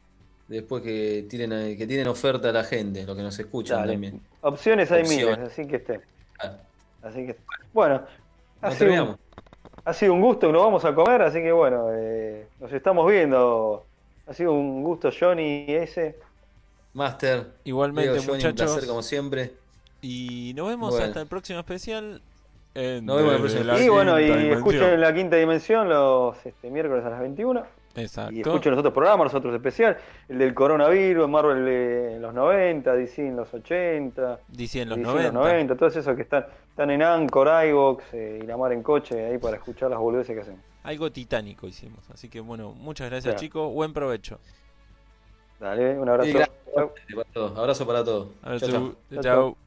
Después que tienen, que tienen oferta a la gente, los que nos escuchan Dale. también. Opciones hay Opciones. miles, así que esté. Ah, Así que, bueno, un, terminamos. Ha sido un gusto, nos vamos a comer, así que bueno, eh, nos estamos viendo. Ha sido un gusto, Johnny, ese. Master, Igualmente, Johnny, un muchachos. placer como siempre. Y nos vemos Bueno. hasta el próximo especial. en Nos vemos en el próximo y bueno, y Dimensión. escuchen la quinta dimensión los este, miércoles a las 21. Exacto. Y escuchen los otros programas, los otros especiales. El del coronavirus, Marvel eh, en los 90, DC en los 80. DC en los DC 90. en los 90, todos esos que están, están en Anchor, iVox eh, y la mar en coche ahí para escuchar las boludeces que hacemos. Algo titánico hicimos. Así que bueno, muchas gracias Claro. chicos. Buen provecho. Dale, un abrazo. Abrazo para todos. Abrazo. Chau, chau. Chau, Chao.